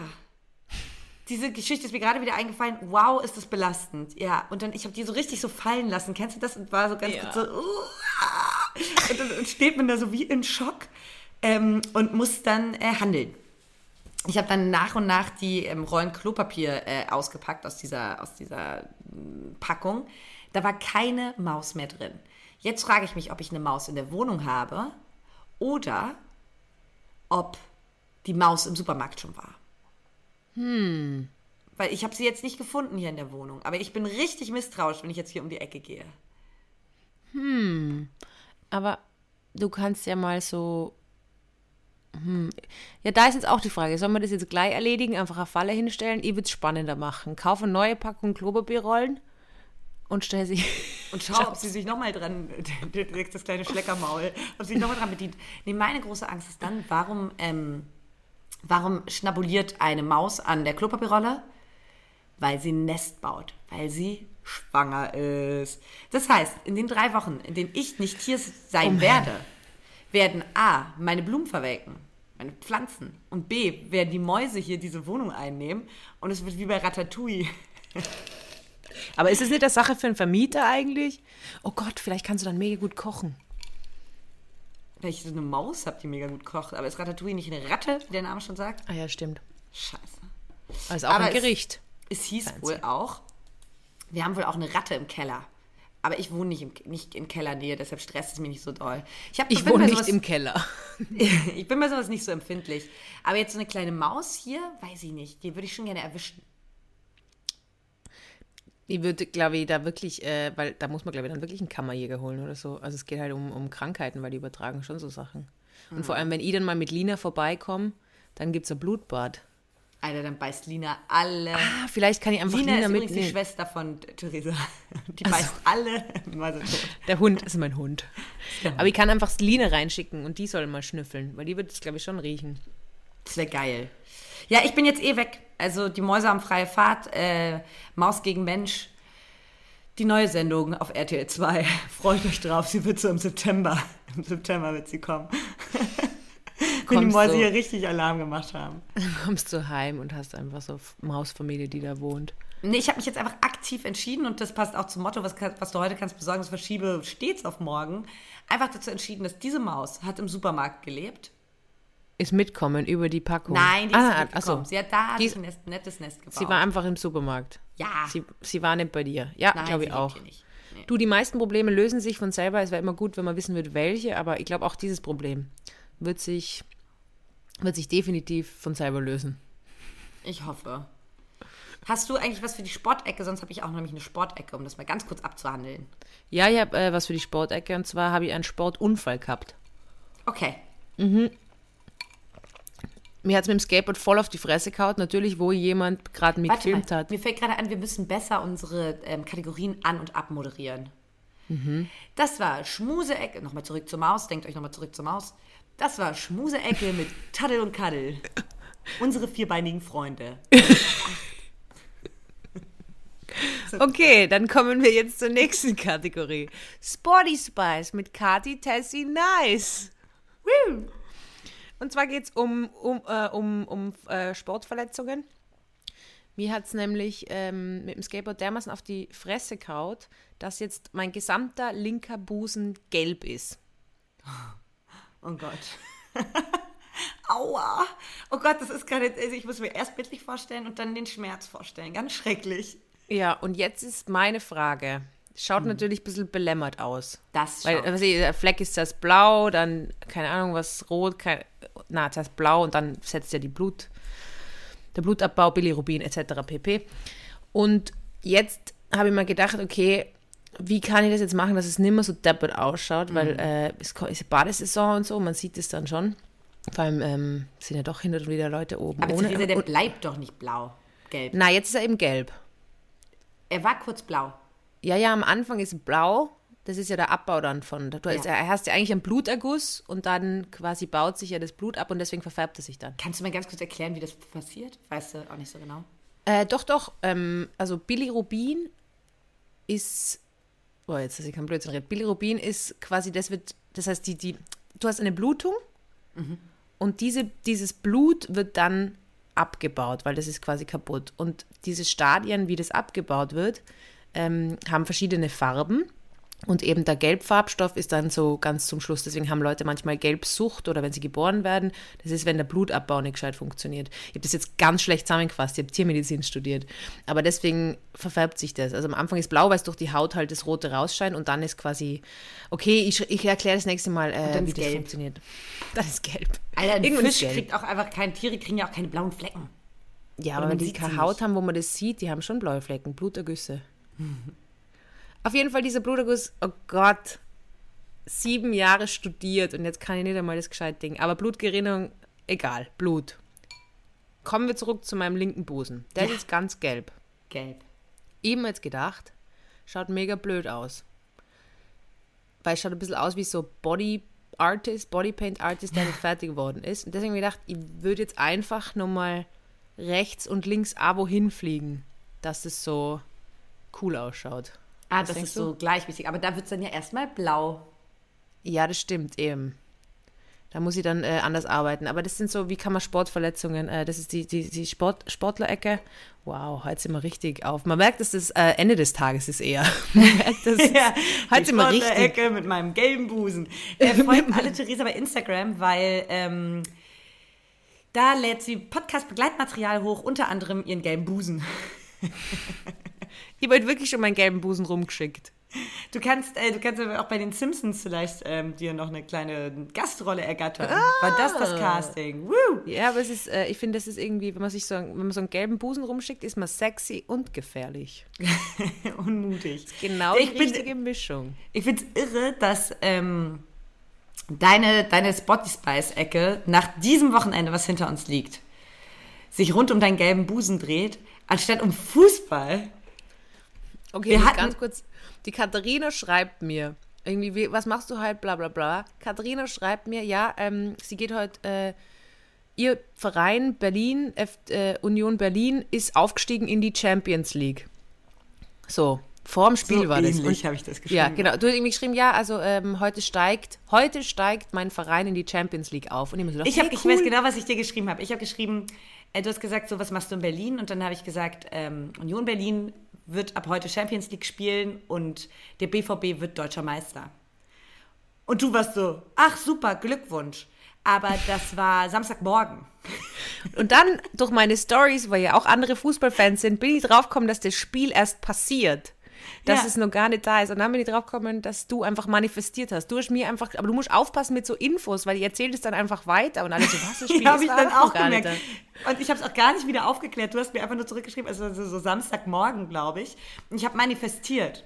Diese Geschichte ist mir gerade wieder eingefallen. Wow, ist das belastend. Ja, und dann, ich habe die so richtig so fallen lassen. Kennst du das? Und war so ganz ja. so. Uh, und dann steht man da so wie in Schock ähm, und muss dann äh, handeln ich habe dann nach und nach die ähm, Rollen Klopapier äh, ausgepackt aus dieser, aus dieser äh, Packung. Da war keine Maus mehr drin. Jetzt frage ich mich, ob ich eine Maus in der Wohnung habe oder ob die Maus im Supermarkt schon war. Hm. Weil ich habe sie jetzt nicht gefunden hier in der Wohnung. Aber ich bin richtig misstrauisch, wenn ich jetzt hier um die Ecke gehe. Hm. Aber du kannst ja mal so hm. Ja, da ist jetzt auch die Frage, sollen wir das jetzt gleich erledigen, einfach eine Falle hinstellen? Ich würde es spannender machen. Kaufe eine neue Packung Klopapierrollen und stell sie. Und schau, ob sie sich nochmal dran, das kleine Schleckermaul, ob sie sich nochmal dran bedient. Nee, meine große Angst ist dann, warum, ähm, warum schnabuliert eine Maus an der Klopapierrolle? Weil sie ein Nest baut, weil sie schwanger ist. Das heißt, in den drei Wochen, in denen ich nicht hier sein oh werde, werden A, meine Blumen verwelken, meine Pflanzen. Und B, werden die Mäuse hier diese Wohnung einnehmen. Und es wird wie bei Ratatouille. Aber ist es nicht eine Sache für einen Vermieter eigentlich? Oh Gott, vielleicht kannst du dann mega gut kochen. Weil ich so eine Maus habe, die mega gut kocht. Aber ist Ratatouille nicht eine Ratte, wie der Name schon sagt? Ah ja, stimmt. Scheiße. Also auch Aber ein Gericht. Es, es hieß Fancy. wohl auch, wir haben wohl auch eine Ratte im Keller. Aber ich wohne nicht im, nicht in Kellernähe, deshalb stresst es mich nicht so doll. Ich, hab, ich wohne nicht sowas, im Keller. ich bin bei sowas nicht so empfindlich. Aber jetzt so eine kleine Maus hier, weiß ich nicht. Die würde ich schon gerne erwischen. Ich würde, glaube ich, da wirklich, äh, weil da muss man, glaube ich, dann wirklich einen Kammerjäger holen oder so. Also es geht halt um, um Krankheiten, weil die übertragen schon so Sachen. Und mhm. vor allem, wenn ich dann mal mit Lina vorbeikomme, dann gibt es ein Blutbad. Alter, dann beißt Lina alle. Ah, vielleicht kann ich einfach Lina, Lina ist mitnehmen. die Schwester von Theresa. Die also, beißt alle so tot. Der Hund ist mein Hund. Ja. Aber ich kann einfach Lina reinschicken und die soll mal schnüffeln, weil die wird es, glaube ich, schon riechen. Das wäre geil. Ja, ich bin jetzt eh weg. Also die Mäuse haben freie Fahrt. Äh, Maus gegen Mensch. Die neue Sendung auf RTL 2. Freut euch drauf. Sie wird so im September. Im September wird sie kommen wenn die Mäuse hier richtig Alarm gemacht haben. Dann kommst du heim und hast einfach so Mausfamilie, die da wohnt. Nee, ich habe mich jetzt einfach aktiv entschieden und das passt auch zum Motto, was, was du heute kannst besorgen, das verschiebe stets auf morgen. Einfach dazu entschieden, dass diese Maus hat im Supermarkt gelebt. Ist mitkommen über die Packung? Nein, die ist ah, nicht mitgekommen. So. Sie hat da die, ein Nest, nettes Nest gebaut. Sie war einfach im Supermarkt. Ja. Sie, sie war nicht bei dir. Ja, glaube ich auch. Nee. Du, die meisten Probleme lösen sich von selber. Es wäre immer gut, wenn man wissen würde, welche, aber ich glaube auch dieses Problem wird sich wird sich definitiv von selber lösen. Ich hoffe. Hast du eigentlich was für die Sportecke? Sonst habe ich auch nämlich eine Sportecke, um das mal ganz kurz abzuhandeln. Ja, ich habe äh, was für die Sportecke und zwar habe ich einen Sportunfall gehabt. Okay. Mhm. Mir hat es mit dem Skateboard voll auf die Fresse gehauen, natürlich, wo jemand gerade mitgefilmt hat. Mir fällt gerade an, wir müssen besser unsere ähm, Kategorien an- und abmoderieren. Mhm. Das war Schmuseecke. Nochmal zurück zur Maus. Denkt euch nochmal zurück zur Maus. Das war Schmuseecke mit Taddel und Kaddel. Unsere vierbeinigen Freunde. Okay, dann kommen wir jetzt zur nächsten Kategorie. Sporty Spice mit Kati Tessie Nice. Woo. Und zwar geht es um, um, äh, um, um äh, Sportverletzungen. Mir hat es nämlich ähm, mit dem Skateboard dermaßen auf die Fresse kaut, dass jetzt mein gesamter linker Busen gelb ist. Oh Gott. Aua. Oh Gott, das ist gerade, also ich muss mir erst bildlich vorstellen und dann den Schmerz vorstellen. Ganz schrecklich. Ja, und jetzt ist meine Frage. Schaut hm. natürlich ein bisschen belämmert aus. Das Weil, was ich, der Fleck ist das blau, dann, keine Ahnung, was rot, kein, na, das blau und dann setzt ja die Blut, der Blutabbau, Bilirubin etc. pp. Und jetzt habe ich mir gedacht, okay, wie kann ich das jetzt machen, dass es nicht mehr so deppert ausschaut, mhm. weil äh, es ist Badesaison und so, man sieht es dann schon. Vor allem ähm, sind ja doch hinter und wieder Leute oben. Aber ohne, der bleibt doch nicht blau, gelb. Na, jetzt ist er eben gelb. Er war kurz blau. Ja, ja, am Anfang ist blau. Das ist ja der Abbau dann von. Du ja. hast ja eigentlich einen Bluterguss und dann quasi baut sich ja das Blut ab und deswegen verfärbt es sich dann. Kannst du mir ganz kurz erklären, wie das passiert? Weißt du auch nicht so genau. Äh, doch, doch. Ähm, also Bilirubin ist. Oh, jetzt hast ich keinen Blödsinn reden. Bilirubin ist quasi, das wird, das heißt, die, die, du hast eine Blutung mhm. und diese, dieses Blut wird dann abgebaut, weil das ist quasi kaputt. Und diese Stadien, wie das abgebaut wird, ähm, haben verschiedene Farben. Und eben der Gelbfarbstoff ist dann so ganz zum Schluss. Deswegen haben Leute manchmal Gelbsucht oder wenn sie geboren werden. Das ist, wenn der Blutabbau nicht gescheit funktioniert. Ich habe das jetzt ganz schlecht zusammengefasst. Ich habe Tiermedizin studiert. Aber deswegen verfärbt sich das. Also am Anfang ist blau, weil es durch die Haut halt das Rote rausscheint und dann ist quasi, okay, ich, ich erkläre das nächste Mal, äh, wie das gelb. funktioniert. Dann ist gelb. Alter, ein Irgendwann Fisch kriegt auch einfach keine, Tiere kriegen ja auch keine blauen Flecken. Ja, aber wenn die keine Haut haben, wo man das sieht, die haben schon blaue Flecken, Blutergüsse. Auf jeden Fall dieser Bluterguss, oh Gott, sieben Jahre studiert und jetzt kann ich nicht einmal das gescheit Ding. Aber Blutgerinnung, egal, Blut. Kommen wir zurück zu meinem linken Busen. Der ja. ist ganz gelb. Gelb. Eben jetzt gedacht, schaut mega blöd aus. Weil es schaut ein bisschen aus wie so Body Artist, Body Paint Artist, der nicht fertig geworden ist. Und deswegen habe ich gedacht, ich würde jetzt einfach nochmal rechts und links auch wohin fliegen, dass es so cool ausschaut. Ah, Was das ist du? so gleichmäßig. Aber da wird es dann ja erstmal blau. Ja, das stimmt eben. Da muss ich dann äh, anders arbeiten. Aber das sind so, wie kann man Sportverletzungen, äh, das ist die, die, die Sport, Sportlerecke. Wow, heute sind wir richtig auf. Man merkt, dass das äh, Ende des Tages ist eher. Merkt, das ja, heute sind wir richtig. Ecke mit meinem gelben Busen. Äh, folgen alle Theresa bei Instagram, weil ähm, da lädt sie Podcast-Begleitmaterial hoch, unter anderem ihren gelben Busen. Ich wollte wirklich schon meinen gelben Busen rumgeschickt. Du kannst, äh, du kannst aber auch bei den Simpsons vielleicht ähm, dir noch eine kleine Gastrolle ergattern. Ah. War das das Casting? Woo. Ja, aber es ist, äh, ich finde, das ist irgendwie, wenn man sich so, wenn man so einen gelben Busen rumschickt, ist man sexy und gefährlich. Unmutig. genau ich die richtige bin, Mischung. Ich finde es irre, dass ähm, deine, deine Spotty Spice-Ecke nach diesem Wochenende, was hinter uns liegt, sich rund um deinen gelben Busen dreht, anstatt um Fußball. Okay, ganz kurz. Die Katharina schreibt mir, irgendwie, wie, was machst du halt, bla bla bla. Katharina schreibt mir, ja, ähm, sie geht heute, äh, ihr Verein Berlin, äh, Union Berlin, ist aufgestiegen in die Champions League. So, vor dem Spiel so war das. Und habe ich das geschrieben. Ja, genau. Du hast irgendwie geschrieben, ja, also ähm, heute steigt, heute steigt mein Verein in die Champions League auf. Und ich, so, ich, hab, hey, cool. ich weiß genau, was ich dir geschrieben habe. Ich habe geschrieben, äh, du hast gesagt, so was machst du in Berlin? Und dann habe ich gesagt, ähm, Union Berlin wird ab heute Champions League spielen und der BVB wird deutscher Meister. Und du warst so, ach super, Glückwunsch. Aber das war Samstagmorgen. Und dann durch meine Stories, weil ja auch andere Fußballfans sind, bin ich draufgekommen, dass das Spiel erst passiert dass ja. es noch gar nicht da ist. Und dann bin ich drauf gekommen, dass du einfach manifestiert hast. Du hast mir einfach, aber du musst aufpassen mit so Infos, weil ich erzähle es dann einfach weiter und alles so, was das Spiel ja, habe ich dann auch gemerkt. Und ich habe es auch gar nicht wieder aufgeklärt. Du hast mir einfach nur zurückgeschrieben, also so Samstagmorgen, glaube ich. Und ich habe manifestiert.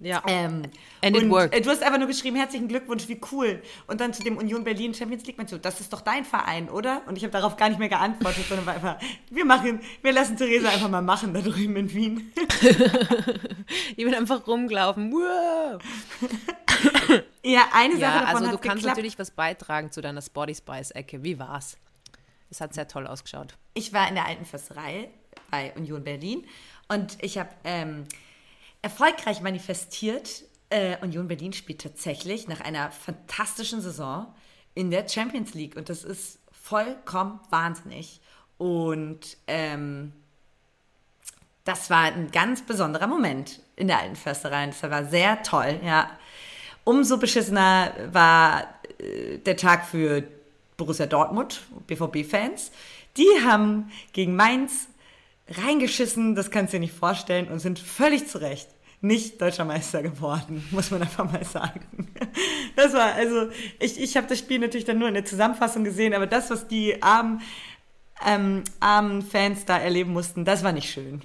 Ja. Ähm, And it worked. Du hast einfach nur geschrieben, herzlichen Glückwunsch, wie cool. Und dann zu dem Union Berlin Champions League Match, so, das ist doch dein Verein, oder? Und ich habe darauf gar nicht mehr geantwortet, sondern war einfach, wir machen, wir lassen Theresa einfach mal machen da drüben in Wien. Ich bin einfach rumgelaufen. Wow. Ja, eine Sache Ja, davon also du kannst geklappt. natürlich was beitragen zu deiner Sporty Spice-Ecke. Wie war's? Es hat sehr toll ausgeschaut. Ich war in der alten Försterei bei Union Berlin und ich habe ähm, erfolgreich manifestiert, äh, Union Berlin spielt tatsächlich nach einer fantastischen Saison in der Champions League und das ist vollkommen wahnsinnig. Und ähm, das war ein ganz besonderer Moment in der alten Försterei. Das war sehr toll, ja. Umso beschissener war äh, der Tag für Borussia Dortmund, BVB-Fans. Die haben gegen Mainz reingeschissen, das kannst du dir nicht vorstellen, und sind völlig zu Recht nicht deutscher Meister geworden, muss man einfach mal sagen. Das war, also, ich, ich habe das Spiel natürlich dann nur in der Zusammenfassung gesehen, aber das, was die armen, ähm, armen Fans da erleben mussten, das war nicht schön.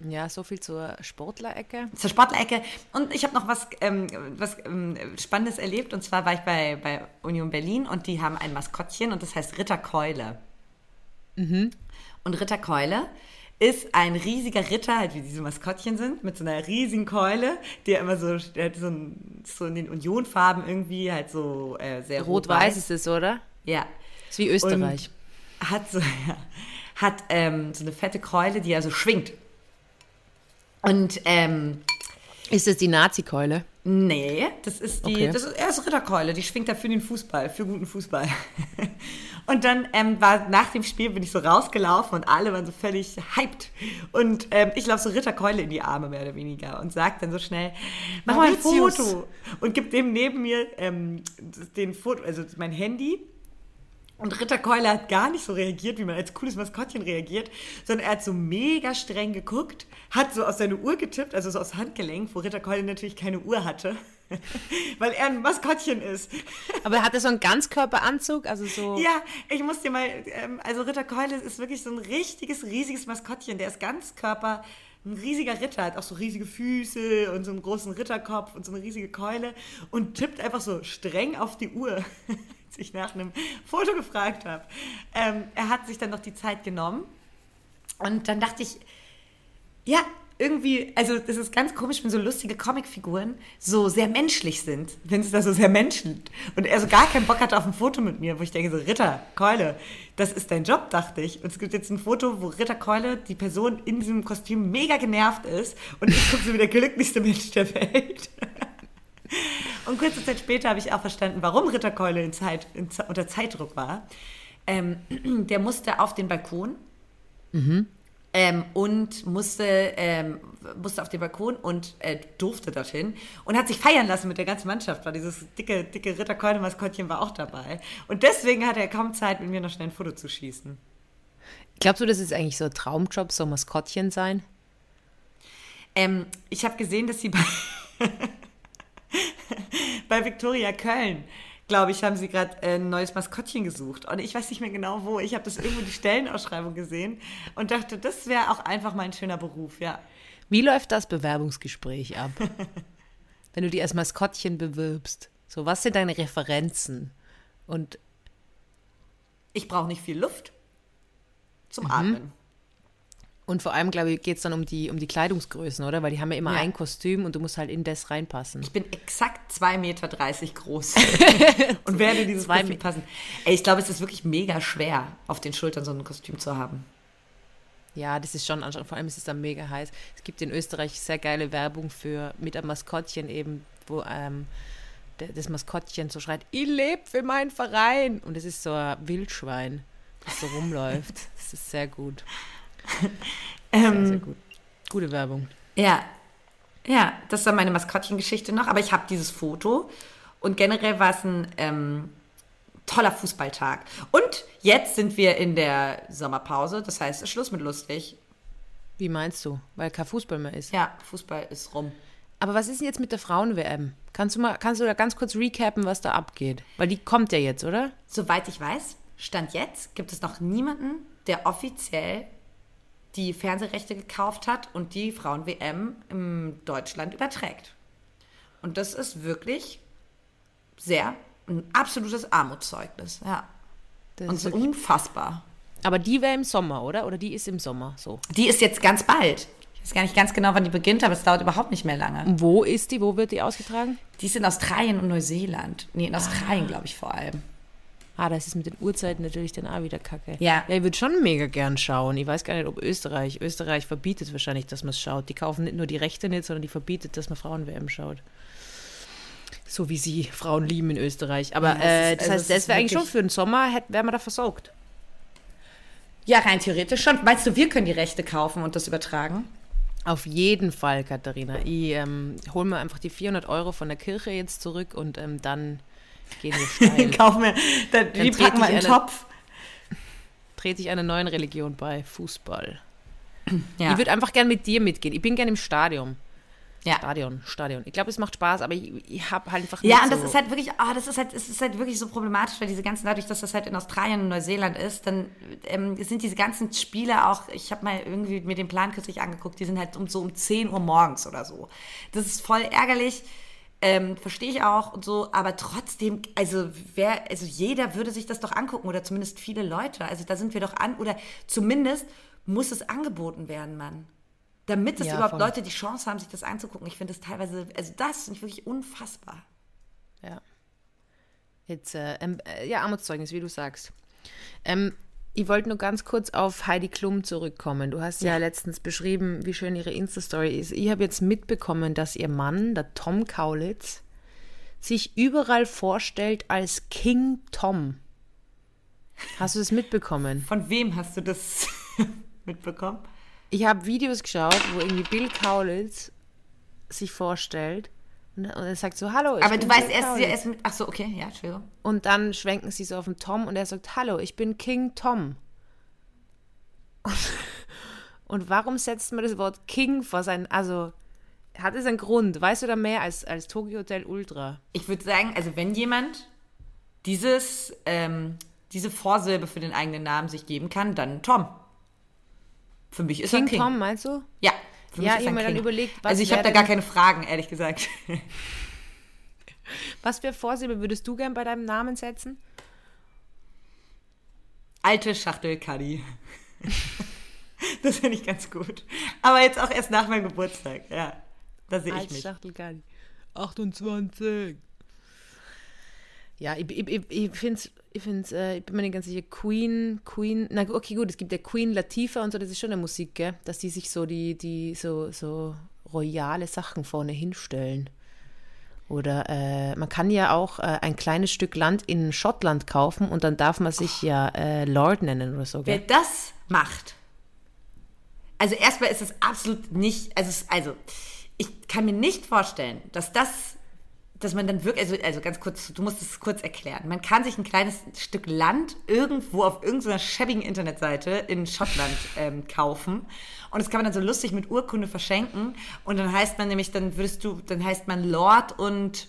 Ja, so viel zur Sportlerecke. zur Sportlecke. Und ich habe noch was, ähm, was ähm, Spannendes erlebt. Und zwar war ich bei, bei Union Berlin und die haben ein Maskottchen und das heißt Ritter Keule. Und Ritter Keule ist ein riesiger Ritter, halt wie diese Maskottchen sind, mit so einer riesigen Keule, der immer so, der hat so, ein, so in den Unionfarben irgendwie halt so äh, sehr Rot-Weiß ist es, oder? Ja. Ist wie Österreich. Hat so, ja, hat ähm, so eine fette Keule, die also schwingt. Und ähm, Ist es die Nazi-Keule? Nee, das ist die, Okay. das ist erst Ritterkeule, die schwingt da für den Fußball, für guten Fußball. Und dann ähm, war nach dem Spiel bin ich so rausgelaufen und alle waren so völlig hyped. Und ähm, ich laufe so Ritterkeule in die Arme mehr oder weniger und sag dann so schnell, mach mal ein. Foto. Und gib dem neben mir ähm, den Foto, also mein Handy. Und Ritter Keule hat gar nicht so reagiert, wie man als cooles Maskottchen reagiert, sondern er hat so mega streng geguckt, hat so aus seiner Uhr getippt, also so aus Handgelenk, wo Ritter Keule natürlich keine Uhr hatte, weil er ein Maskottchen ist. Aber hat er so einen Ganzkörperanzug? Also so. Ja, ich muss dir mal, ähm, also Ritter Keule ist wirklich so ein richtiges, riesiges Maskottchen, der ist ganz Körper, ein riesiger Ritter, hat auch so riesige Füße und so einen großen Ritterkopf und so eine riesige Keule und tippt einfach so streng auf die Uhr, als ich nach einem Foto gefragt habe. Ähm, er hat sich dann noch die Zeit genommen und dann dachte ich, ja, irgendwie, also das ist ganz komisch, wenn so lustige Comicfiguren so sehr menschlich sind, wenn es da so sehr menschelt. Und er so gar keinen Bock hatte auf ein Foto mit mir, wo ich denke so, Ritter, Keule, das ist dein Job, dachte ich. Und es gibt jetzt ein Foto, wo Ritter Keule, die Person in diesem Kostüm, mega genervt ist und ich gucke so wie der glücklichste Mensch der Welt. Und kurze Zeit später habe ich auch verstanden, warum Ritter Keule in Zeit, in, unter Zeitdruck war. Ähm, der musste auf den Balkon ähm, und musste, ähm, musste auf den Balkon und äh, durfte dorthin und hat sich feiern lassen mit der ganzen Mannschaft, weil dieses dicke, dicke Ritterkeule-Maskottchen war auch dabei. Und deswegen hatte er kaum Zeit, mit mir noch schnell ein Foto zu schießen. Glaubst du, das ist eigentlich so ein Traumjob, so Maskottchen sein? Ähm, ich habe gesehen, dass sie bei, bei Viktoria Köln, glaube ich, haben sie gerade ein neues Maskottchen gesucht. Und ich weiß nicht mehr genau wo. Ich habe das irgendwo die Stellenausschreibung gesehen und dachte, das wäre auch einfach mal ein schöner Beruf, ja. Wie läuft das Bewerbungsgespräch ab? Wenn du dich als Maskottchen bewirbst. So, was sind deine Referenzen? Und Ich brauche nicht viel Luft zum Atmen. Und vor allem, glaube ich, geht es dann um die, um die Kleidungsgrößen, oder? Weil die haben ja immer Ja. ein Kostüm und du musst halt in das reinpassen. Ich bin exakt 2,30 Meter groß und werde in dieses Zwei Kostüm passen. Ey, ich glaube, es ist wirklich mega schwer, auf den Schultern so ein Kostüm zu haben. Ja, das ist schon anstrengend. Vor allem ist es dann mega heiß. Es gibt in Österreich sehr geile Werbung für mit einem Maskottchen eben, wo ähm, das Maskottchen so schreit, ich lebe für meinen Verein. Und es ist so ein Wildschwein, das so rumläuft. Das ist sehr gut. Sehr, sehr gut. Gute Werbung. Ja, ja, das war meine Maskottchengeschichte noch, aber ich habe dieses Foto und generell war es ein ähm, toller Fußballtag. Und jetzt sind wir in der Sommerpause, das heißt Schluss mit lustig. Wie meinst du? Weil kein Fußball mehr ist. Ja, Fußball ist rum. Aber was ist denn jetzt mit der Frauen-WM? Kannst du mal, kannst du da ganz kurz recappen, was da abgeht? Weil die kommt ja jetzt, oder? Soweit ich weiß, Stand jetzt gibt es noch niemanden, der offiziell die Fernsehrechte gekauft hat und die Frauen-WM in Deutschland überträgt. Und das ist wirklich sehr ein absolutes Armutszeugnis, ja. Das und so unfassbar. Aber die wäre im Sommer, oder? Oder die ist im Sommer so? Die ist jetzt ganz bald. Ich weiß gar nicht ganz genau, wann die beginnt, aber es dauert überhaupt nicht mehr lange. Wo ist die? Wo wird die ausgetragen? Die ist in Australien und Neuseeland. Nee, in Australien, ah. glaube ich, vor allem. Ah, das ist mit den Uhrzeiten natürlich dann auch wieder kacke. Ja. Ja, ich würde schon mega gern schauen. Ich weiß gar nicht, ob Österreich. Österreich verbietet wahrscheinlich, dass man es schaut. Die kaufen nicht nur die Rechte nicht, sondern die verbietet, dass man Frauen-WM schaut. So wie sie Frauen lieben in Österreich. Aber ja, das, äh, das also heißt, das wäre eigentlich schon für den Sommer, wären wir da versorgt. Ja, rein theoretisch schon. Meinst du, wir können die Rechte kaufen und das übertragen? Auf jeden Fall, Katharina. Ich ähm, hole mir einfach die 400 Euro von der Kirche jetzt zurück und ähm, dann gehen wir steil. Wir, dann, dann die packen wir in den Topf. Trete ich einer neuen Religion bei, Fußball. Ja. Ich würde einfach gern mit dir mitgehen. Ich bin gern im Stadion. Ja. Stadion, Stadion. Ich glaube, es macht Spaß, aber ich, ich habe halt einfach Ja, und das so ist halt wirklich, oh, das ist halt, es ist halt wirklich so problematisch, weil diese ganzen, dadurch, dass das halt in Australien und Neuseeland ist, dann ähm, sind diese ganzen Spiele auch, ich habe mal irgendwie mir den Plan kürzlich angeguckt, die sind halt um so um 10 Uhr morgens oder so. Das ist voll ärgerlich. Ähm, Verstehe ich auch und so, aber trotzdem, also wer, also jeder würde sich das doch angucken oder zumindest viele Leute. Also da sind wir doch an, oder zumindest muss es angeboten werden, Mann damit es ja, überhaupt voll. Leute die Chance haben, sich das anzugucken. Ich finde das teilweise, also das finde ich wirklich unfassbar. Ja. Jetzt, äh, ähm, äh, ja, Armutszeugnis, wie du sagst. Ähm, ich wollte nur ganz kurz auf Heidi Klum zurückkommen. Du hast ja, ja letztens beschrieben, wie schön ihre Insta-Story ist. Ich habe jetzt mitbekommen, dass ihr Mann, der Tom Kaulitz, sich überall vorstellt als King Tom. Hast du das mitbekommen? Von wem hast du das mitbekommen? Ich habe Videos geschaut, wo irgendwie Bill Kaulitz sich vorstellt und, er sagt so, hallo. Aber du weißt, er ist, er ist mit, ach so, okay, ja, Entschuldigung. Und dann schwenken sie so auf den Tom und er sagt, hallo, ich bin King Tom. Und, und warum setzt man das Wort King vor seinen, also hat es einen Grund? Weißt du da mehr als, als Tokyo Hotel Ultra? Ich würde sagen, also wenn jemand dieses, ähm, diese Vorsilbe für den eigenen Namen sich geben kann, dann Tom. Für mich ist King er King. Tom, meinst du? Ja. Für ja, ich habe mir dann überlegt, was Also ich habe da gar keine Fragen, ehrlich gesagt. was für Vorsilbe würdest du gern bei deinem Namen setzen? Alte Schachtelkaddi. das finde ich ganz gut. Aber jetzt auch erst nach meinem Geburtstag, ja. Da sehe ich mich. Schachtelkaddi. 28. Ja, ich, ich, ich finde es ich, find's, äh, ich bin mir nicht ganz sicher, Queen, Queen, na okay, gut, es gibt ja Queen Latifah und so, das ist schon eine Musik, gell? dass die sich so die, die so, so royale Sachen vorne hinstellen. Oder äh, man kann ja auch äh, ein kleines Stück Land in Schottland kaufen und dann darf man sich oh. ja äh, Lord nennen oder so. Gell? Wer das macht, also erstmal ist es absolut nicht, also, also ich kann mir nicht vorstellen, dass das dass man dann wirklich, also, also ganz kurz, du musst es kurz erklären. Man kann sich ein kleines Stück Land irgendwo auf irgendeiner schäbigen Internetseite in Schottland ähm, kaufen. Und das kann man dann so lustig mit Urkunde verschenken. Und dann heißt man nämlich, dann würdest du, dann heißt man Lord und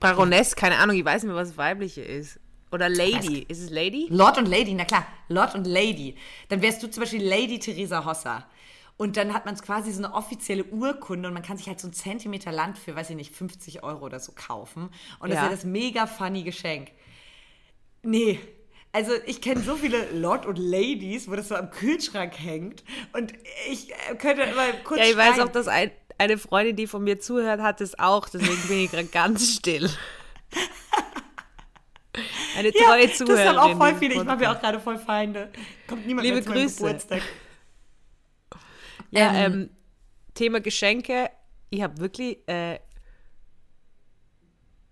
Baroness, keine Ahnung, ich weiß nicht mehr, was weibliche ist. Oder Lady. Ist es Lady? Lord und Lady, na klar. Lord und Lady. Dann wärst du zum Beispiel Lady Theresa Hosser. Und dann hat man quasi so eine offizielle Urkunde und man kann sich halt so einen Zentimeter Land für, weiß ich nicht, 50 Euro oder so kaufen. Und das ja. ist ja das mega funny Geschenk. Nee, also ich kenne so viele Lord und Ladies, wo das so am Kühlschrank hängt. Und ich äh, könnte immer kurz. Ja, ich schreien. weiß auch, dass ein, eine Freundin, die von mir zuhört, hat es auch. Deswegen bin ich gerade ganz still. Eine treue ja, Zuhörerin. Das haben auch voll viele. Ich mache mir auch gerade voll Feinde. Kommt niemand Liebe mehr zu Grüße. Geburtstag. Ja, ähm, ähm, Thema Geschenke. Ich habe wirklich, äh,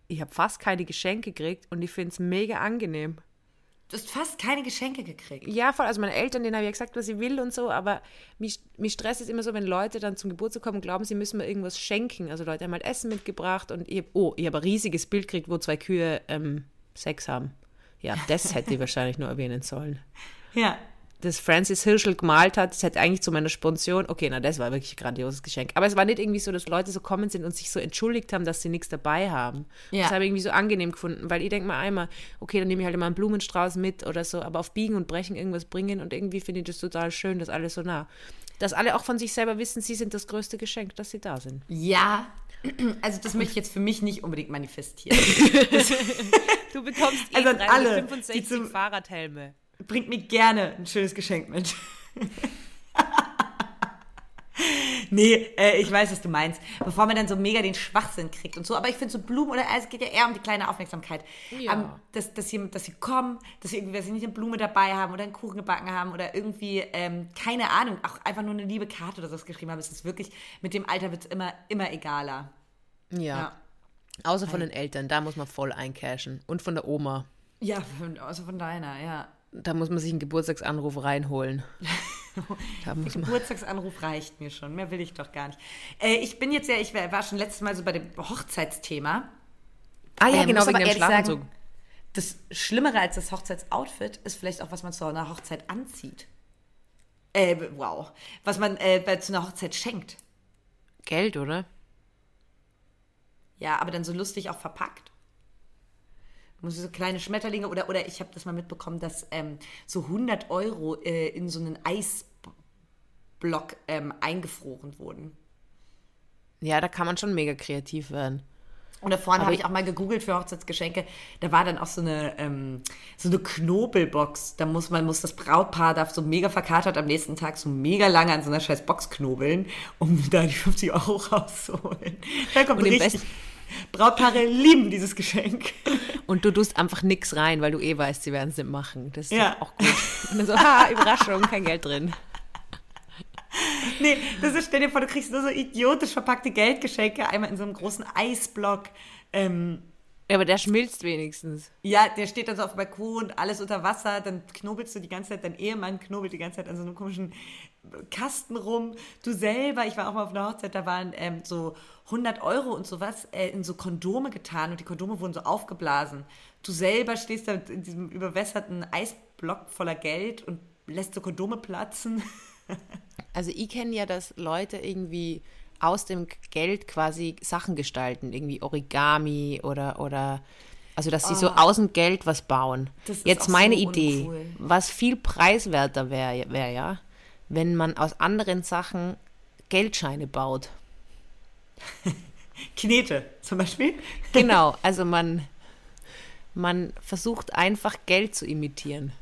ich habe fast keine Geschenke gekriegt und ich finde es mega angenehm. Du hast fast keine Geschenke gekriegt. Ja, voll. Also meine Eltern, denen habe ich ja gesagt, was ich will und so, aber mich, mich stresst es immer so, wenn Leute dann zum Geburtstag kommen und glauben, sie müssen mir irgendwas schenken. Also Leute haben halt Essen mitgebracht und ich hab, oh, ich habe ein riesiges Bild gekriegt, wo zwei Kühe ähm, Sex haben. Ja, das hätte ich wahrscheinlich nur erwähnen sollen. Ja, das Francis Hirschel gemalt hat, das hätte eigentlich zu meiner Sponsion, okay, na, das war wirklich ein grandioses Geschenk. Aber es war nicht irgendwie so, dass Leute so kommen sind und sich so entschuldigt haben, dass sie nichts dabei haben. Ja. Das habe ich irgendwie so angenehm gefunden, weil ich denke mal einmal, okay, dann nehme ich halt immer einen Blumenstrauß mit oder so, aber auf Biegen und Brechen irgendwas bringen und irgendwie finde ich das total schön, dass alle so nah, dass alle auch von sich selber wissen, sie sind das größte Geschenk, dass sie da sind. Ja, also das möchte ich jetzt für mich nicht unbedingt manifestieren. du bekommst eh also alle, 65 Fahrradhelme bringt mir gerne ein schönes Geschenk mit. nee, äh, ich weiß, was du meinst. Bevor man dann so mega den Schwachsinn kriegt und so. Aber ich finde so Blumen oder es geht ja eher um die kleine Aufmerksamkeit. Ja. Um, dass, dass, sie, dass sie kommen, dass sie irgendwie, dass sie nicht eine Blume dabei haben oder einen Kuchen gebacken haben oder irgendwie, ähm, keine Ahnung, auch einfach nur eine liebe Karte oder sowas geschrieben haben. Es ist wirklich, mit dem Alter wird es immer, immer egaler. Ja. ja. Außer von den Eltern, da muss man voll eincashen. Und von der Oma. Ja, außer von deiner, ja da muss man sich einen Geburtstagsanruf reinholen. Der Geburtstagsanruf reicht mir schon, mehr will ich doch gar nicht. Äh, ich bin jetzt ja, ich war schon letztes Mal so bei dem Hochzeitsthema. Ah ja, äh, genau, wegen dem Schlafentzug. Sagen, das Schlimmere als das Hochzeitsoutfit ist vielleicht auch, was man zu einer Hochzeit anzieht. Äh, wow. Was man äh, zu einer Hochzeit schenkt. Geld, oder? Ja, aber dann so lustig auch verpackt so kleine Schmetterlinge oder, oder ich habe das mal mitbekommen, dass ähm, so 100 Euro äh, in so einen Eisblock ähm, eingefroren wurden. Ja, da kann man schon mega kreativ werden. Und da vorne habe ich auch mal gegoogelt für Hochzeitsgeschenke. Da war dann auch so eine, ähm, so eine Knobelbox. Da muss man, muss das Brautpaar darf so mega verkatert am nächsten Tag so mega lange an so einer scheiß Box knobeln, um da die 50 Euro rauszuholen. Da kommt richtig, Brautpaare lieben dieses Geschenk. Und du tust einfach nichts rein, weil du eh weißt, sie werden es nicht machen. Das ist ja. auch gut. Und dann so, ha, Überraschung, kein Geld drin. Nee, das ist, stell dir vor, du kriegst nur so idiotisch verpackte Geldgeschenke, einmal in so einem großen Eisblock. Ähm, ja, aber der schmilzt wenigstens. Ja, der steht dann so auf dem Balkon, alles unter Wasser, dann knobelst du die ganze Zeit, dein Ehemann knobelt die ganze Zeit an so einem komischen Kasten rum. Du selber, ich war auch mal auf einer Hochzeit, da waren ähm, so 100 Euro und sowas äh, in so Kondome getan und die Kondome wurden so aufgeblasen. Du selber stehst da in diesem überwässerten Eisblock voller Geld und lässt so Kondome platzen. also ich kenne ja, dass Leute irgendwie aus dem Geld quasi Sachen gestalten, irgendwie Origami oder, oder also dass sie oh. so aus dem Geld was bauen. Jetzt meine so Idee, uncool. was viel preiswerter wäre, wär, ja, wenn man aus anderen Sachen Geldscheine baut. Knete zum Beispiel. Genau, also man, man versucht einfach Geld zu imitieren.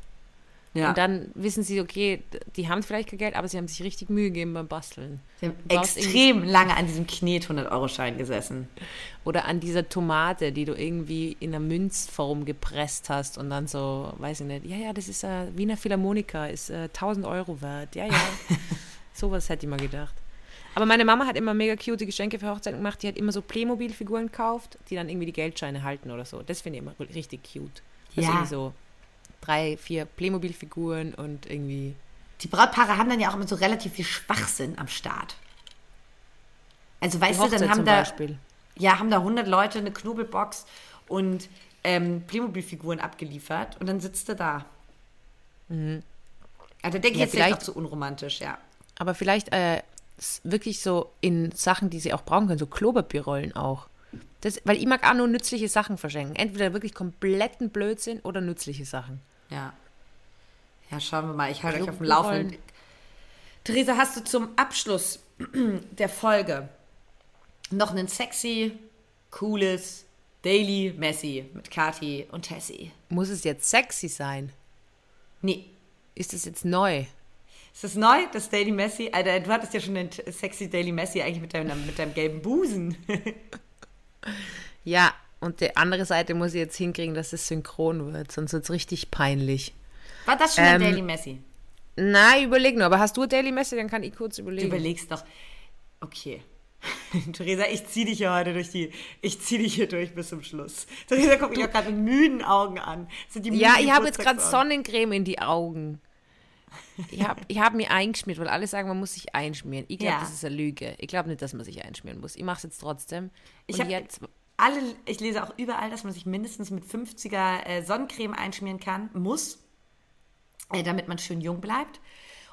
Ja. Und dann wissen sie, okay, die haben vielleicht kein Geld, aber sie haben sich richtig Mühe gegeben beim Basteln. Sie haben extrem lange an diesem Knet 100-Euro-Schein gesessen. Oder an dieser Tomate, die du irgendwie in einer Münzform gepresst hast und dann so, weiß ich nicht, ja, ja, das ist äh, Wiener Philharmoniker, ist äh, 1000 Euro wert. Ja, ja. Sowas hätte ich mal gedacht. Aber meine Mama hat immer mega cute Geschenke für Hochzeiten gemacht. Die hat immer so Playmobil-Figuren gekauft, die dann irgendwie die Geldscheine halten oder so. Das finde ich immer richtig cute. Das ja. so drei, vier Playmobil-Figuren und irgendwie. Die Brautpaare haben dann ja auch immer so relativ viel Schwachsinn am Start. Also weißt du, dann haben da, Beispiel. ja, haben da 100 Leute eine Knobelbox und ähm, Playmobil-Figuren abgeliefert und dann sitzt du da. Mhm. Also denke ich ja, jetzt vielleicht auch zu unromantisch, ja. Aber vielleicht äh, wirklich so in Sachen, die sie auch brauchen können, so Klopapierrollen auch. Das, weil ich mag auch nur nützliche Sachen verschenken. Entweder wirklich kompletten Blödsinn oder nützliche Sachen. Ja. Ja, schauen wir mal. Ich halte euch auf dem Laufenden. Theresa, hast du zum Abschluss der Folge noch einen sexy, cooles Daily Messi mit Kati und Tessie? Muss es jetzt sexy sein? Nee. Ist das jetzt neu? Ist das neu, das Daily Messi? Alter, du hattest ja schon den sexy Daily Messi eigentlich mit deinem, mit deinem gelben Busen. ja, und die andere Seite muss ich jetzt hinkriegen, dass es synchron wird, sonst wird es richtig peinlich. War das schon ähm, ein Daily Messi? Nein, überleg nur. Aber hast du Daily Messi? Dann kann ich kurz überlegen. Du überlegst doch. Okay. Theresa, ich zieh dich hier heute durch die, ich zieh dich hier durch bis zum Schluss. Theresa guckt mich auch gerade mit müden Augen an. ja, ich habe jetzt gerade Sonnencreme in die Augen. Ich habe ich hab mir eingeschmiert, weil alle sagen, man muss sich einschmieren. Ich glaube, ja. das ist eine Lüge. Ich glaube nicht, dass man sich einschmieren muss. Ich mache es jetzt trotzdem. Und ich jetzt alle, ich lese auch überall, dass man sich mindestens mit 50er äh, Sonnencreme einschmieren kann, muss. äh, damit man schön jung bleibt.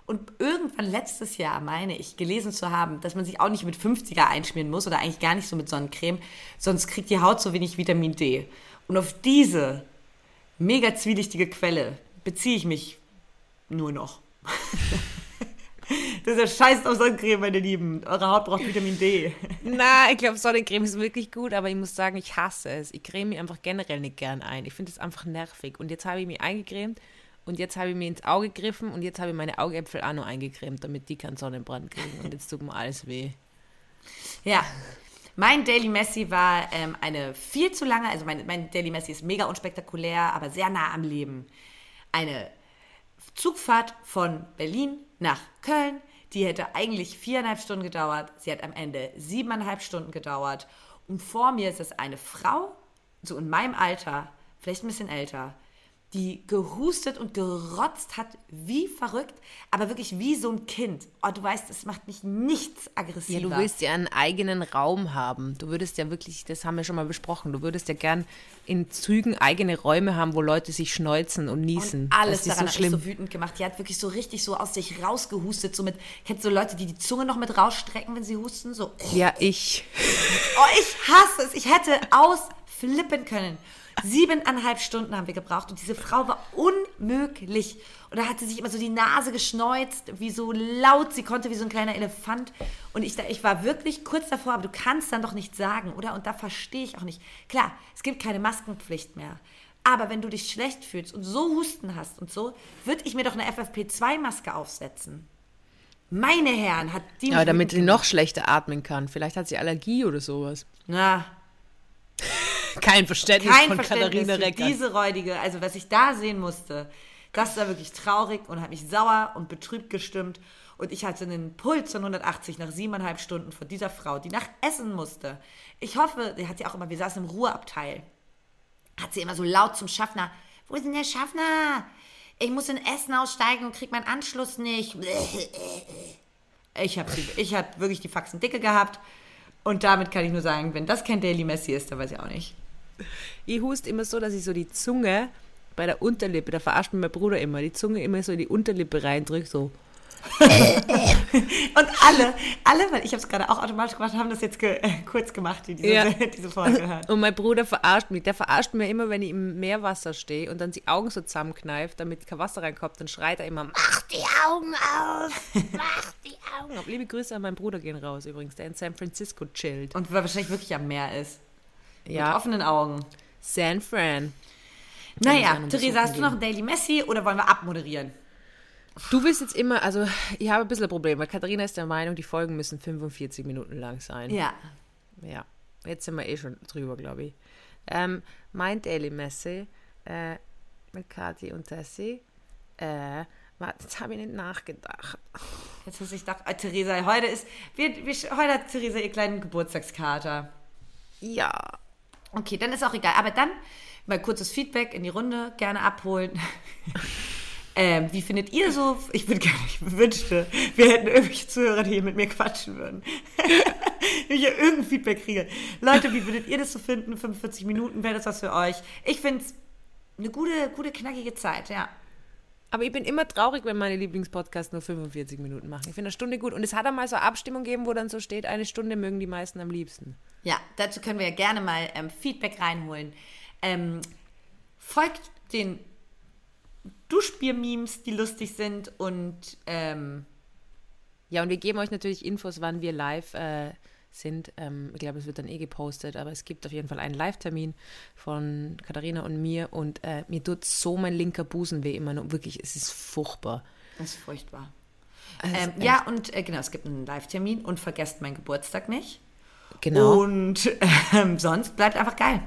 Und irgendwann letztes Jahr meine ich gelesen zu haben, dass man sich auch nicht mit 50er einschmieren muss oder eigentlich gar nicht so mit Sonnencreme, sonst kriegt die Haut so wenig Vitamin D. Und auf diese mega zwielichtige Quelle beziehe ich mich nur noch. Das ist ja scheiß auf Sonnencreme, meine Lieben. Eure Haut braucht Vitamin D. Na, ich glaube, Sonnencreme ist wirklich gut, aber ich muss sagen, ich hasse es. Ich creme mich einfach generell nicht gern ein. Ich finde es einfach nervig. Und jetzt habe ich mich eingecremt und jetzt habe ich mir ins Auge gegriffen und jetzt habe ich meine Augäpfel auch noch eingecremt, damit die keinen Sonnenbrand kriegen. Und jetzt tut mir alles weh. Ja. Mein Daily Messi war ähm, eine viel zu lange, also mein, mein Daily Messi ist mega unspektakulär, aber sehr nah am Leben. Eine Zugfahrt von Berlin nach Köln. Die hätte eigentlich viereinhalb Stunden gedauert. Sie hat am Ende siebeneinhalb Stunden gedauert. Und vor mir ist es eine Frau, so in meinem Alter, vielleicht ein bisschen älter, die gehustet und gerotzt hat, wie verrückt, aber wirklich wie so ein Kind. Oh, du weißt, es macht mich nichts aggressiver. Ja, du willst ja einen eigenen Raum haben. Du würdest ja wirklich, das haben wir schon mal besprochen, du würdest ja gern in Zügen eigene Räume haben, wo Leute sich schneuzen und niesen. Und alles das daran so schlimm. hat mich so wütend gemacht. Die hat wirklich so richtig so aus sich rausgehustet, so mit, kennst du Leute, die die Zunge noch mit rausstrecken, wenn sie husten? So. Ja, ich. Oh, ich hasse es. Ich hätte ausflippen können. Siebeneinhalb Stunden haben wir gebraucht und diese Frau war unmöglich. Und da hat sie sich immer so die Nase geschneuzt, wie so laut sie konnte, wie so ein kleiner Elefant. Und ich, ich war wirklich kurz davor, aber du kannst dann doch nicht sagen, oder? Und da verstehe ich auch nicht. Klar, es gibt keine Maskenpflicht mehr. Aber wenn du dich schlecht fühlst und so Husten hast und so, würde ich mir doch eine FFP2-Maske aufsetzen. Meine Herren, hat die. Aber damit sie noch schlechter atmen kann. Vielleicht hat sie Allergie oder sowas. Na, kein Verständnis Kein von Verständnis Katharina Recker. diese räudige, also was ich da sehen musste, das war wirklich traurig und hat mich sauer und betrübt gestimmt. Und ich hatte einen Puls von 180 nach siebeneinhalb Stunden von dieser Frau, die nach Essen musste. Ich hoffe, die hat ja auch immer, wir saßen im Ruheabteil, hat sie immer so laut zum Schaffner, wo ist denn der Schaffner? Ich muss in Essen aussteigen und krieg meinen Anschluss nicht. Ich habe ich hab wirklich die Faxen dicke gehabt. Und damit kann ich nur sagen, wenn das kein Daily Messi ist, dann weiß ich auch nicht. Ich hust immer so, dass ich so die Zunge bei der Unterlippe, da verarscht mir mein Bruder immer, die Zunge immer so in die Unterlippe reindrückt, so. und alle, alle, weil ich habe es gerade auch automatisch gemacht, haben das jetzt ge äh, kurz gemacht, die diese, Ja. diese Folge hören. Und mein Bruder verarscht mich. Der verarscht mir immer, wenn ich im Meerwasser stehe und dann die Augen so zusammenkneift, damit kein Wasser reinkommt, dann schreit er immer, mach die Augen auf, mach die Augen auf. Liebe Grüße an meinen Bruder gehen raus übrigens, der in San Francisco chillt. Und weil wahrscheinlich wirklich am Meer ist. Mit Ja, offenen Augen. San Fran. Naja, Theresa, hast du noch einen Daily Messi oder wollen wir abmoderieren? Du willst jetzt immer, also ich habe ein bisschen ein Problem, weil Katharina ist der Meinung, die Folgen müssen 45 Minuten lang sein. Ja. Ja, jetzt sind wir eh schon drüber, glaube ich. Ähm, mein Daily Messe äh, mit Kathi und Tessie. Äh, warte, jetzt habe ich nicht nachgedacht. Jetzt hast du gedacht, äh, Theresa, heute ist, wir, wir, heute hat Theresa ihr kleinen Geburtstagskater. Ja. Okay, dann ist auch egal. Aber dann mal kurzes Feedback in die Runde, gerne abholen. ähm, wie findet ihr so? Ich würde gerne, ich wünschte, wir hätten irgendwelche Zuhörer, die hier mit mir quatschen würden. Wenn ich hier irgendein Feedback kriege. Leute, wie würdet ihr das so finden? 45 Minuten wäre das was für euch? Ich finde es eine gute, gute, knackige Zeit, ja. Aber ich bin immer traurig, wenn meine Lieblingspodcasts nur 45 Minuten machen. Ich finde eine Stunde gut. Und es hat einmal so eine Abstimmung gegeben, wo dann so steht, eine Stunde mögen die meisten am liebsten. Ja, dazu können wir ja gerne mal ähm, Feedback reinholen. Ähm, folgt den Duschbier-Memes, die lustig sind und ähm, Ja, und wir geben euch natürlich Infos, wann wir live äh, sind. Ähm, ich glaube, es wird dann eh gepostet, aber es gibt auf jeden Fall einen Live-Termin von Katharina und mir und äh, mir tut so mein linker Busen weh immer noch. Wirklich, es ist furchtbar. das ist furchtbar. Ist Ähm, ja, und äh, genau, es gibt einen Live-Termin und vergesst meinen Geburtstag nicht. Genau. Und ähm, sonst bleibt einfach geil.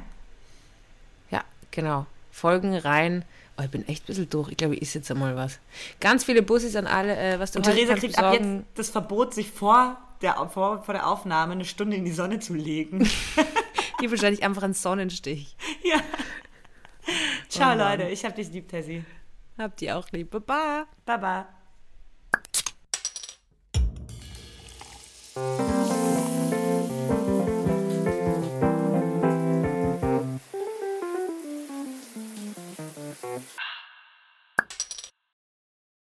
Ja, genau. Folgen rein. Oh, ich bin echt ein bisschen durch. Ich glaube, ich isse jetzt einmal was. Ganz viele Bussis an alle, äh, was du Und Theresa kriegt ab jetzt das Verbot, sich vor der, vor, vor der Aufnahme eine Stunde in die Sonne zu legen. Die wahrscheinlich einfach einen Sonnenstich. Ja. Ciao, oh Leute. Ich hab dich lieb, Tessie. Hab die auch lieb. Baba. Baba.